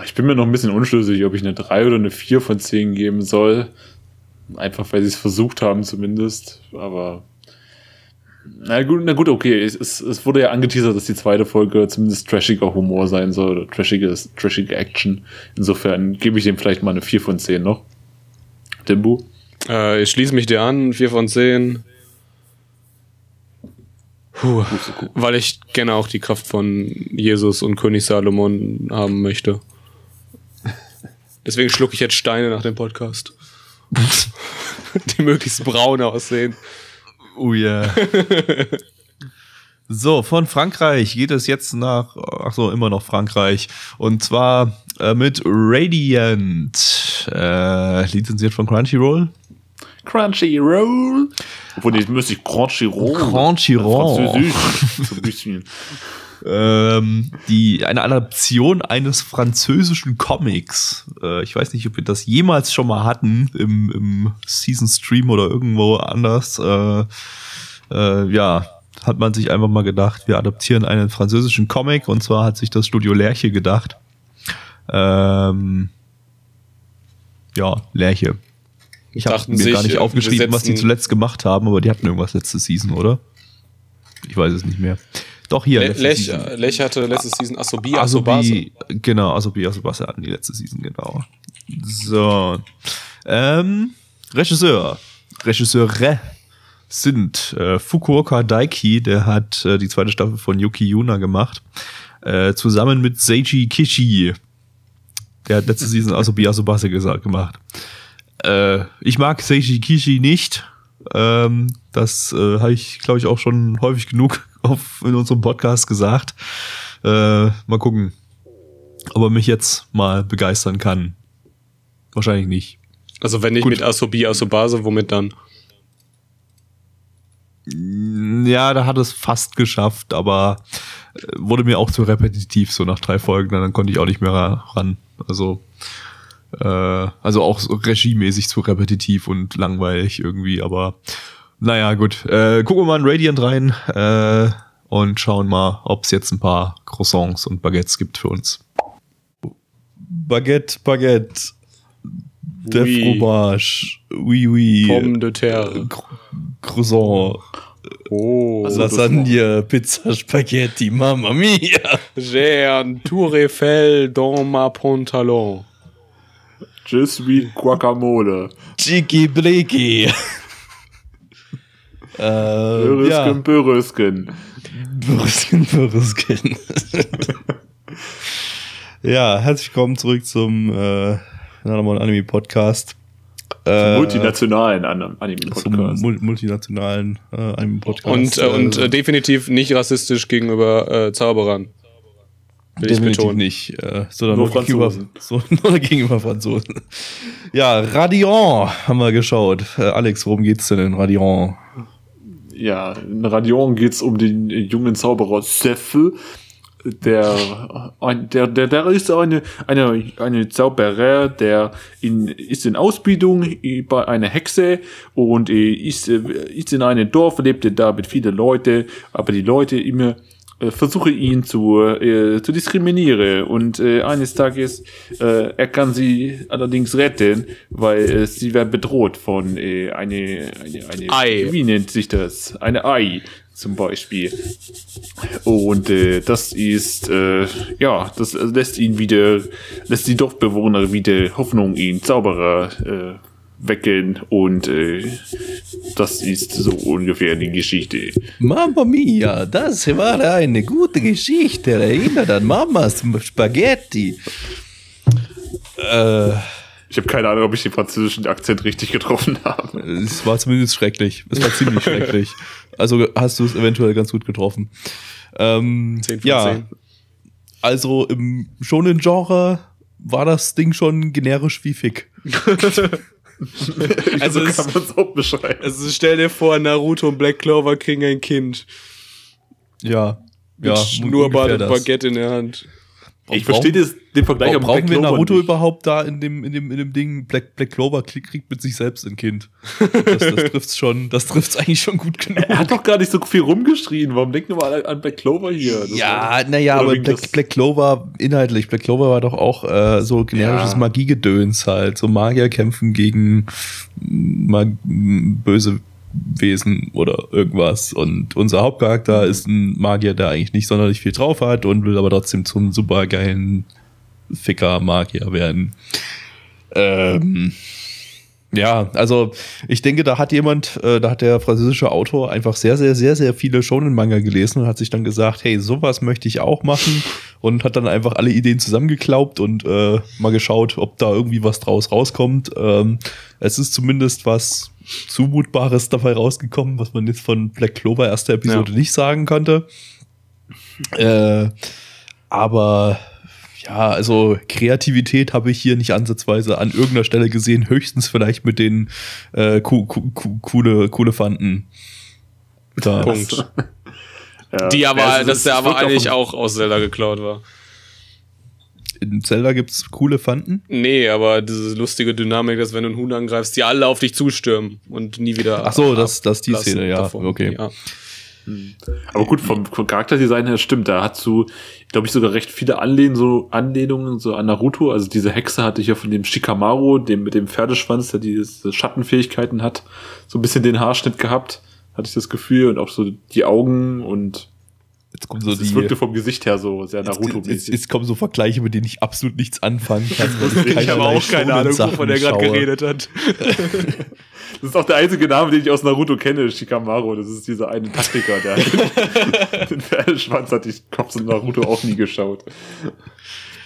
Ich bin mir noch ein bisschen unschlüssig, ob ich eine 3 oder eine 4 von 10 geben soll. Einfach weil sie es versucht haben, zumindest. Aber. Na gut, na gut, okay. Es, es, wurde ja angeteasert, dass die zweite Folge zumindest trashiger Humor sein soll, oder trashige, trashige Action. Insofern gebe ich dem vielleicht mal eine 4 von 10 noch. Dimbu? Äh, ich schließe mich dir an, 4 von 10. Puh, weil ich gerne auch die Kraft von Jesus und König Salomon haben möchte. Deswegen schlucke ich jetzt Steine nach dem Podcast. <laughs> die möglichst braun aussehen. Oh yeah. <laughs> so, von Frankreich geht es jetzt nach, ach so, immer noch Frankreich. Und zwar äh, mit Radiant, äh, lizenziert von Crunchyroll. Crunchyroll. Obwohl, jetzt müsste ich Crunchyroll. Crunchyroll. Französisch. So ein bisschen. <laughs> Ähm, die, eine Adaption eines französischen Comics. Äh, ich weiß nicht, ob wir das jemals schon mal hatten im, im Season Stream oder irgendwo anders. Äh, äh, ja, hat man sich einfach mal gedacht, wir adaptieren einen französischen Comic und zwar hat sich das Studio Lerche gedacht. Ähm, ja, Lerche. Ich habe mir sich, gar nicht äh, aufgeschrieben, was die zuletzt gemacht haben, aber die hatten irgendwas letzte Season, oder? Ich weiß es nicht mehr. Doch, hier. Le Lech, Season. Lech hatte letzte Season Asobi, Asobase. Asobi, genau, Asobi, Asobase hatten die letzte Season, genau. So. Ähm, Regisseur. Regisseure sind äh, Fukuoka Daiki, der hat äh, die zweite Staffel von Yuki Yuna gemacht, äh, zusammen mit Seiji Kishi. Der hat letzte Season Asobi Asobase gesagt, gemacht. Äh, ich mag Seiji Kishi nicht. Ähm, das äh, habe ich, glaube ich, auch schon häufig genug <laughs> auf, in unserem Podcast gesagt. Äh, mal gucken, ob er mich jetzt mal begeistern kann. Wahrscheinlich nicht. Also wenn nicht Gut. mit Asobi, Asobase, womit dann? Ja, da hat es fast geschafft, aber äh, wurde mir auch zu repetitiv, so nach drei Folgen, dann konnte ich auch nicht mehr ra- ran. Also, äh, also auch so regiemäßig zu repetitiv und langweilig irgendwie, aber naja, gut. Äh, gucken wir mal in Radiant rein äh, und schauen mal, ob es jetzt ein paar Croissants und Baguettes gibt für uns. Baguette, Baguette. Der Oui. Fromage. Oui, oui. Pomme de terre. Croissant. Oh. Also Lasagne, Pizza, Spaghetti, Mamma mia. J'ai un tour Eiffel dans ma pantalon. Je suis Guacamole. Chiki Bliki. äh, <laughs> Börösken, ja. Börösken. Bürsken, Bürsken. <laughs> ja, herzlich willkommen zurück zum äh, Nanomon Anime Podcast. Äh, Multinationalen An- zum Anime-Podcast. mul multinationalen äh, Anime Podcast. Und, äh, und äh, definitiv nicht rassistisch gegenüber äh, Zauberern. Will ich Definitiv betonen. nicht, äh, sondern Nur nur, gegenüber, Franzosen. <laughs> so, nur gegenüber Franzosen. Ja, Radion haben wir geschaut. Äh, Alex, worum geht's denn in Radion? Ja, in Radion geht's um den jungen Zauberer Seffe. Der, ein, der, der, der ist eine, eine, eine Zauberer, der in, ist in Ausbildung bei einer Hexe und äh, ist, äh, ist in einem Dorf, lebte da mit vielen Leuten, aber die Leute immer versuche ihn zu, äh, zu diskriminieren und äh, eines Tages äh, er kann sie allerdings retten, weil äh, sie werden bedroht von äh, eine, eine, eine Ei. wie nennt sich das? Eine Ei zum Beispiel. Und äh, das ist, äh, ja, das lässt ihn wieder, lässt die Dorfbewohner wieder Hoffnung in Zauberer äh, wecken und äh, das ist so ungefähr die Geschichte. Mamma mia, das war eine gute Geschichte. Erinnert an Mamas Spaghetti. Äh, Ich habe keine Ahnung, ob ich den französischen Akzent richtig getroffen habe. es war zumindest schrecklich. Es war ziemlich <laughs> schrecklich. Also hast du es eventuell ganz gut getroffen. Ähm, 10 von ja, 10. also im schonen Genre war das Ding schon generisch wie Fick. <laughs> <laughs> Also so es- kann man es auch beschreiben. Also stell dir vor, Naruto und Black Clover kriegen ein Kind. Ja. Mit ja, und. Baguette in der Hand. Ich verstehe das- den Vergleich Bra am brauchen wir Naruto nicht. überhaupt da in dem, in dem, in dem Ding? Black, Black Clover kriegt, mit sich selbst ein Kind. Das, das <laughs> trifft's schon, das trifft's eigentlich schon gut genug. Er hat doch gar nicht so viel rumgeschrien. Warum denken wir an, an Black Clover hier? Das Ja, naja, aber Black, Black Clover, inhaltlich, Black Clover war doch auch äh, so generisches Ja. Magiegedöns halt. So Magier kämpfen gegen Mag böse Wesen oder irgendwas. Und unser Hauptcharakter ist ein Magier, der eigentlich nicht sonderlich viel drauf hat und will aber trotzdem zum supergeilen Ficker-Magier werden. Ähm, ja, also ich denke, da hat jemand, äh, da hat der französische Autor einfach sehr, sehr, sehr, sehr viele Shonen-Manga gelesen und hat sich dann gesagt, hey, sowas möchte ich auch machen und hat dann einfach alle Ideen zusammengeklaubt und äh, mal geschaut, ob da irgendwie was draus rauskommt. Ähm, es ist zumindest was Zumutbares dabei rausgekommen, was man jetzt von Black Clover erster Episode nicht sagen konnte. Äh, aber Ja, also Kreativität habe ich hier nicht ansatzweise an irgendeiner Stelle gesehen, höchstens vielleicht mit den äh, cu cu coole, coole Fanten. Da. Punkt. <laughs> Ja. Die aber, Ja, es- dass es der aber eigentlich auch aus Zelda geklaut war. In Zelda gibt's coole Fanten. Nee, aber diese lustige Dynamik, dass wenn du einen Huhn angreifst, die alle auf dich zustürmen und nie wieder. Ach so, das- das die Szene, ja, davon. okay. Ja. Aber gut, vom, vom Charakterdesign her stimmt, da hat so, glaube ich, sogar recht viele Anlehn, so Anlehnungen so an Naruto. Also diese Hexe hatte ich ja von dem Shikamaru, dem mit dem Pferdeschwanz, der diese Schattenfähigkeiten hat, so ein bisschen den Haarschnitt gehabt, hatte ich das Gefühl. Und auch so die Augen und Jetzt kommen so es die. wirkte vom Gesicht her so sehr Jetzt, jetzt, Naruto-mäßig. jetzt kommen so Vergleiche, mit denen ich absolut nichts anfangen kann. Ich habe auch keine Ahnung, wovon er gerade geredet hat. <laughs> Das ist auch der einzige Name, den ich aus Naruto kenne, Shikamaru. Das ist dieser eine Taktiker, der <laughs> den Pferdeschwanz hat. Ich habe so Naruto auch nie geschaut.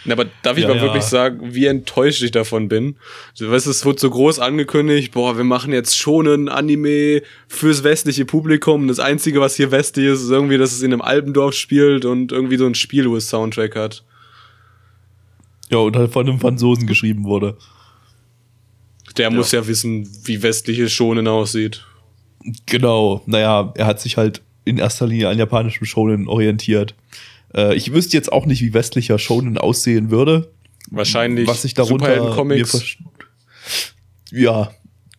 Na, aber darf ich Ja, mal ja. wirklich sagen, wie enttäuscht ich davon bin? Du weißt, es wurde so groß angekündigt, boah, wir machen jetzt schon ein Anime fürs westliche Publikum. Das Einzige, was hier westlich ist, ist irgendwie, dass es in einem Albendorf spielt und irgendwie so ein Spiel, wo es Soundtrack hat. Ja, und halt von einem Franzosen geschrieben wurde. Der muss ja wissen, wie westliches Schonen aussieht. Genau, naja, er hat sich halt in erster Linie an japanischem Shonen orientiert. Äh, ich wüsste jetzt auch nicht, wie westlicher Shonen aussehen würde. Wahrscheinlich was ich darunter versch- Ja,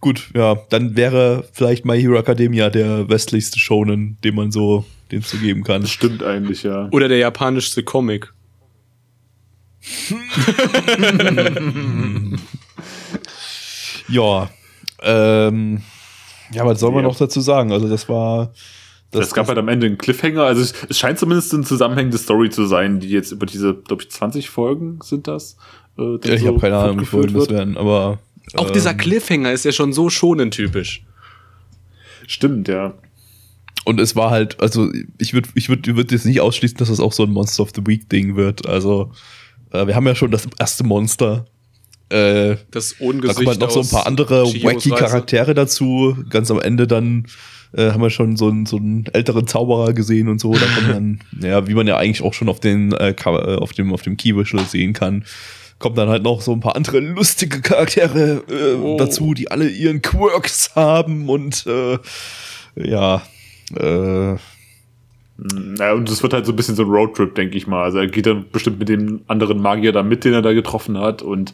gut, ja, dann wäre vielleicht My Hero Academia der westlichste Shonen, den man so, den so geben kann. Das stimmt eigentlich, ja. Oder der japanischste Comic. <laughs> Ja, ähm, ja, was soll man Ja. noch dazu sagen? Also das war, das, Es gab halt am Ende einen Cliffhanger. Also es, es scheint zumindest eine zusammenhängende Story zu sein, die jetzt über diese, glaube ich, 20 Folgen sind das. Äh, ja, ich so habe keine Ahnung, wie Folgen das wird. werden, aber Auch ähm, dieser Cliffhanger ist ja schon so schonen typisch. Stimmt, ja. Und es war halt, also ich würde ich würd, würd jetzt nicht ausschließen, dass es auch so ein Monster of the Week Ding wird. Also äh, wir haben ja schon das erste Monster. Äh, Das da Ungesicht kommen halt noch so ein paar andere wacky. Charaktere dazu. Ganz am Ende dann äh, haben wir schon so einen, so einen älteren Zauberer gesehen und so. Da kommen dann, <laughs> ja, wie man ja eigentlich auch schon auf, den, äh, äh, auf dem, auf dem Keyvisual sehen kann, kommen dann halt noch so ein paar andere lustige Charaktere äh, Oh. dazu, die alle ihren Quirks haben und äh, ja, äh, Naja, und es wird halt so ein bisschen so ein Roadtrip, denke ich mal. Also er geht dann bestimmt mit dem anderen Magier da mit, den er da getroffen hat und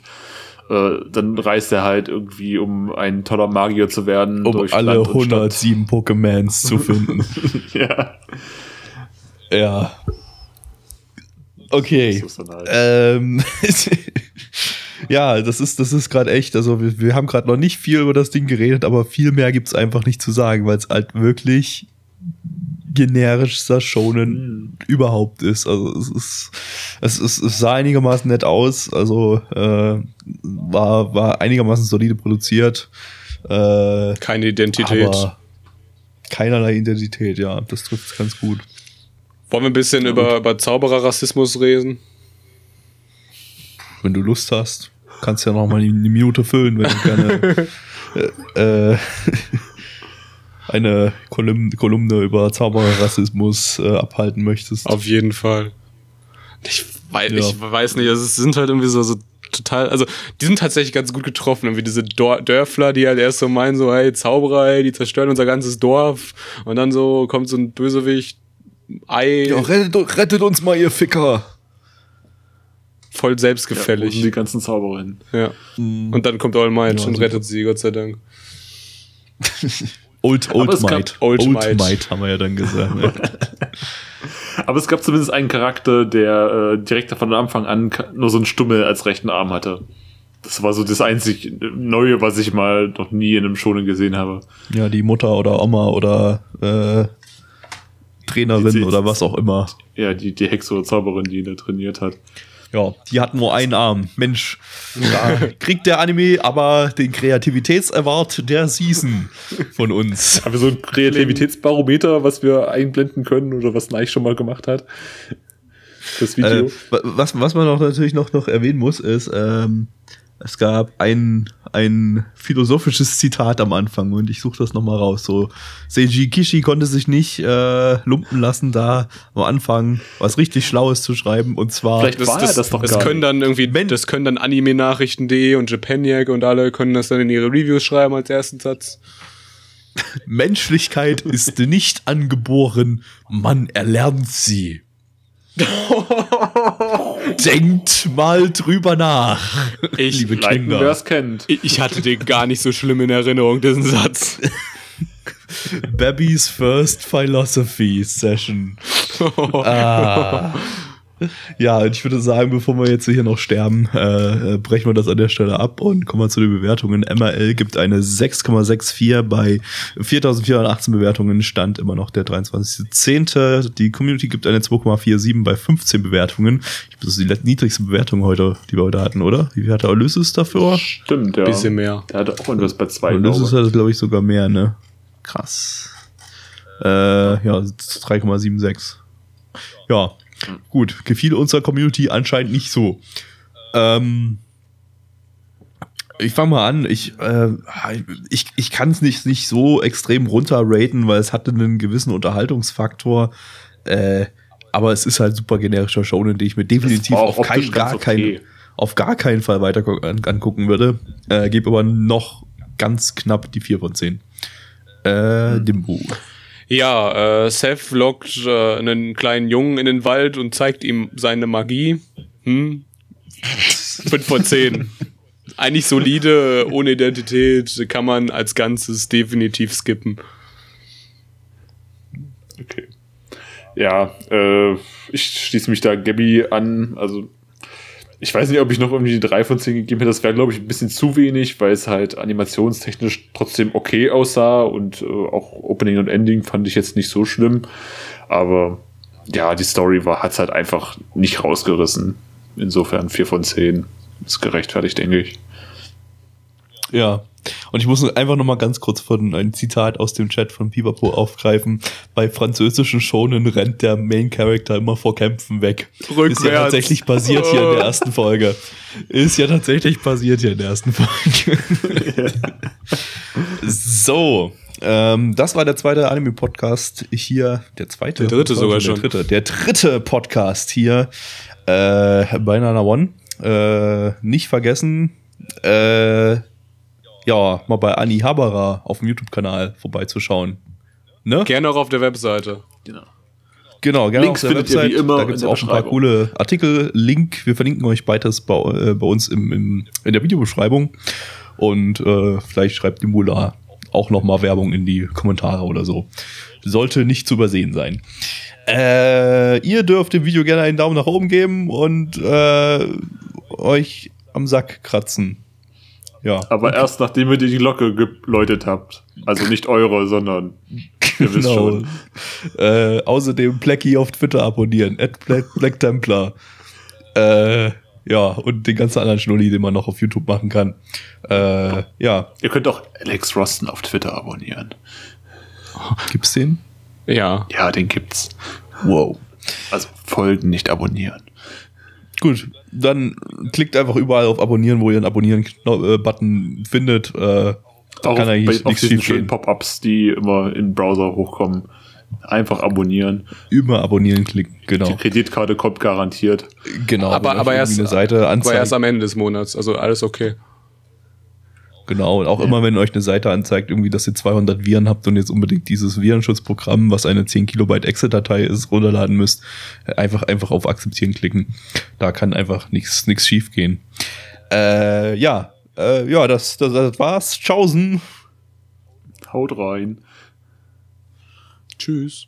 äh, dann reist er halt irgendwie, um ein toller Magier zu werden. um alle Land und Stadt. 107 Pokémons zu finden. <laughs> ja. ja. Okay. Halt. Ähm, <laughs> ja, das ist, das ist gerade echt. Also, wir, wir haben gerade noch nicht viel über das Ding geredet, aber viel mehr gibt's einfach nicht zu sagen, weil es halt wirklich generischster Shonen überhaupt ist. Also, es ist, es, ist, es sah einigermaßen nett aus. Also, äh, war, war einigermaßen solide produziert. Äh, Keine Identität. keinerlei Identität, ja. Das trifft ganz gut. Wollen wir ein bisschen über, über Zauberer-Rassismus reden? wenn du Lust hast, kannst ja noch mal eine Minute füllen, wenn du gerne <laughs> äh, äh, eine Kolumne, Kolumne über Zaubererrassismus äh, abhalten möchtest. Auf jeden Fall. Ich weiß, Ja. ich weiß nicht, also es sind halt irgendwie so, so total, also die sind tatsächlich ganz gut getroffen, irgendwie diese Dor Dörfler, die halt erst so meinen, so, hey, Zauberer, ey, die zerstören unser ganzes Dorf und dann so kommt so ein Bösewicht, Ei, ja, rettet, rettet uns mal, ihr Ficker. voll Ja, selbstgefällig. sind die ganzen Zauberinnen. Ja. Und dann kommt All Might Ja, und rettet sie, Gott sei Dank. <laughs> Old, old Might. Old Old, Might. Might. haben wir ja dann gesagt. ne? <laughs> Aber es gab zumindest einen Charakter, der äh, direkt von Anfang an nur so einen Stummel als rechten Arm hatte. Das war so das einzig Neue, was ich mal noch nie in einem Schonen gesehen habe. ja, die Mutter oder Oma oder äh, Trainerin Die- oder was auch immer. Ja, die, die Hexe oder Zauberin, die ihn da trainiert hat. Ja, die hatten nur einen Arm. Mensch, da kriegt der Anime aber den Kreativitätserwart der Season von uns. Haben wir so ein Kreativitätsbarometer, was wir einblenden können oder was Neich schon mal gemacht hat? Das Video. Äh, wa- was, was man auch natürlich noch, noch erwähnen muss, ist, ähm, es gab einen, ein philosophisches Zitat am Anfang und ich suche das nochmal raus. So, Seiji Kishi konnte sich nicht äh, lumpen lassen, da am Anfang was richtig Schlaues zu schreiben und zwar Vielleicht Das, war das, das doch das können dann irgendwie, Wenn- das können dann Anime-Nachrichten.de und Japaniac und alle können das dann in ihre Reviews schreiben als ersten Satz. <laughs> Menschlichkeit ist nicht angeboren, man erlernt sie. <laughs> <laughs> Denkt mal drüber nach, Ich, liebe Kinder. es kennt. ich hatte den gar nicht so schlimm in Erinnerung, diesen Satz. Babys First Philosophy Session. <laughs> ah. Ja, und ich würde sagen, bevor wir jetzt hier noch sterben, äh, äh, brechen wir das an der Stelle ab und kommen wir zu den Bewertungen. MRL gibt eine 6,64 bei 4418 Bewertungen, stand immer noch der 23.10. Die Community gibt eine 2,47 bei 15 Bewertungen. Ich glaube, das ist die niedrigste Bewertung heute, die wir heute hatten, oder? Wie viel hat der Ulysses dafür? Stimmt, ja. Bisschen mehr. Der hatte auch irgendwas bei zwei. Ulysses glaube hat, glaube ich, sogar mehr, ne? Krass. Äh, ja, 3,76. Ja, gut. Gefiel unserer Community anscheinend nicht so. Ähm, ich fange mal an. Ich, äh, ich, ich kann es nicht, nicht so extrem runterraten, weil es hatte einen gewissen Unterhaltungsfaktor. Äh, aber es ist halt super generischer Shonen, den ich mir definitiv auf, kein, gar okay. auf gar keinen Fall weiter gu- an, angucken würde. Äh, Gebe aber noch ganz knapp die 4 von 10. Äh, Dimbu. Ja, äh, Seth lockt äh, einen kleinen Jungen in den Wald und zeigt ihm seine Magie. Hm? 5 von 10. Eigentlich solide, ohne Identität, kann man als Ganzes definitiv skippen. Okay. Ja, äh, ich schließe mich da Gabby an. Also, ich weiß nicht, ob ich noch irgendwie die 3 von 10 gegeben hätte. Das wäre, glaube ich, ein bisschen zu wenig, weil es halt animationstechnisch trotzdem okay aussah und äh, auch Opening und Ending fand ich jetzt nicht so schlimm. Aber ja, die Story war, hat's halt einfach nicht rausgerissen. Insofern 4 von 10 ist gerechtfertigt, denke ich. Ja. Und ich muss einfach noch mal ganz kurz von ein Zitat aus dem Chat von Pipapo aufgreifen. Bei französischen Shonen rennt der Main Character immer vor Kämpfen weg. Ist ja Rückwärts. tatsächlich passiert hier in der ersten <laughs> Folge. Ist ja tatsächlich passiert hier in der ersten Folge. <laughs> so. Ähm, das war der zweite Anime-Podcast hier. Der zweite? Der dritte sogar Der schon. dritte, der dritte Podcast hier äh, bei Nana One. Äh, nicht vergessen, äh, ja, mal bei Anni Habara auf dem YouTube-Kanal vorbeizuschauen. Ne? Gerne auch auf der Webseite. Genau, gerne Links auf der findet ihr wie Website. immer da gibt es auch ein paar coole Artikel. Link, wir verlinken euch beides bei, äh, bei uns im, im, in der Videobeschreibung. Und äh, vielleicht schreibt die Mula auch noch mal Werbung in die Kommentare oder so. Sollte nicht zu übersehen sein. Äh, ihr dürft dem Video gerne einen Daumen nach oben geben und äh, euch am Sack kratzen. Ja. Aber erst nachdem ihr die Glocke geläutet habt. Also nicht eure, sondern ihr wisst Genau. schon. Äh, außerdem Blackie auf Twitter abonnieren. At Black, Black Templar. Äh, ja, und den ganzen anderen Schnulli, den man noch auf YouTube machen kann. Äh, ja, Ihr könnt auch Alex Rosten auf Twitter abonnieren. gibt's den? Ja. Ja, den gibt's. Wow. Also folgen, nicht abonnieren. Gut, dann klickt einfach überall auf Abonnieren, wo ihr einen Abonnieren-Button findet. Äh, da Auch kann auf, eigentlich bei, auf nichts diesen schief schönen. Pop-Ups, die immer im Browser hochkommen. Einfach abonnieren. Immer abonnieren klicken, Die genau. Kreditkarte kommt garantiert. Genau, Aber, aber, erst, Seite aber erst am Ende des Monats. Also alles okay. Genau, und auch immer, wenn euch eine Seite anzeigt, irgendwie, dass ihr 200 Viren habt und jetzt unbedingt dieses Virenschutzprogramm, was eine 10 Kilobyte Excel-Datei ist, runterladen müsst, einfach, einfach auf Akzeptieren klicken. Da kann einfach nichts nichts schief gehen. Äh, ja, äh, ja, das, das, das war's. Tschaußen. Haut rein. Tschüss.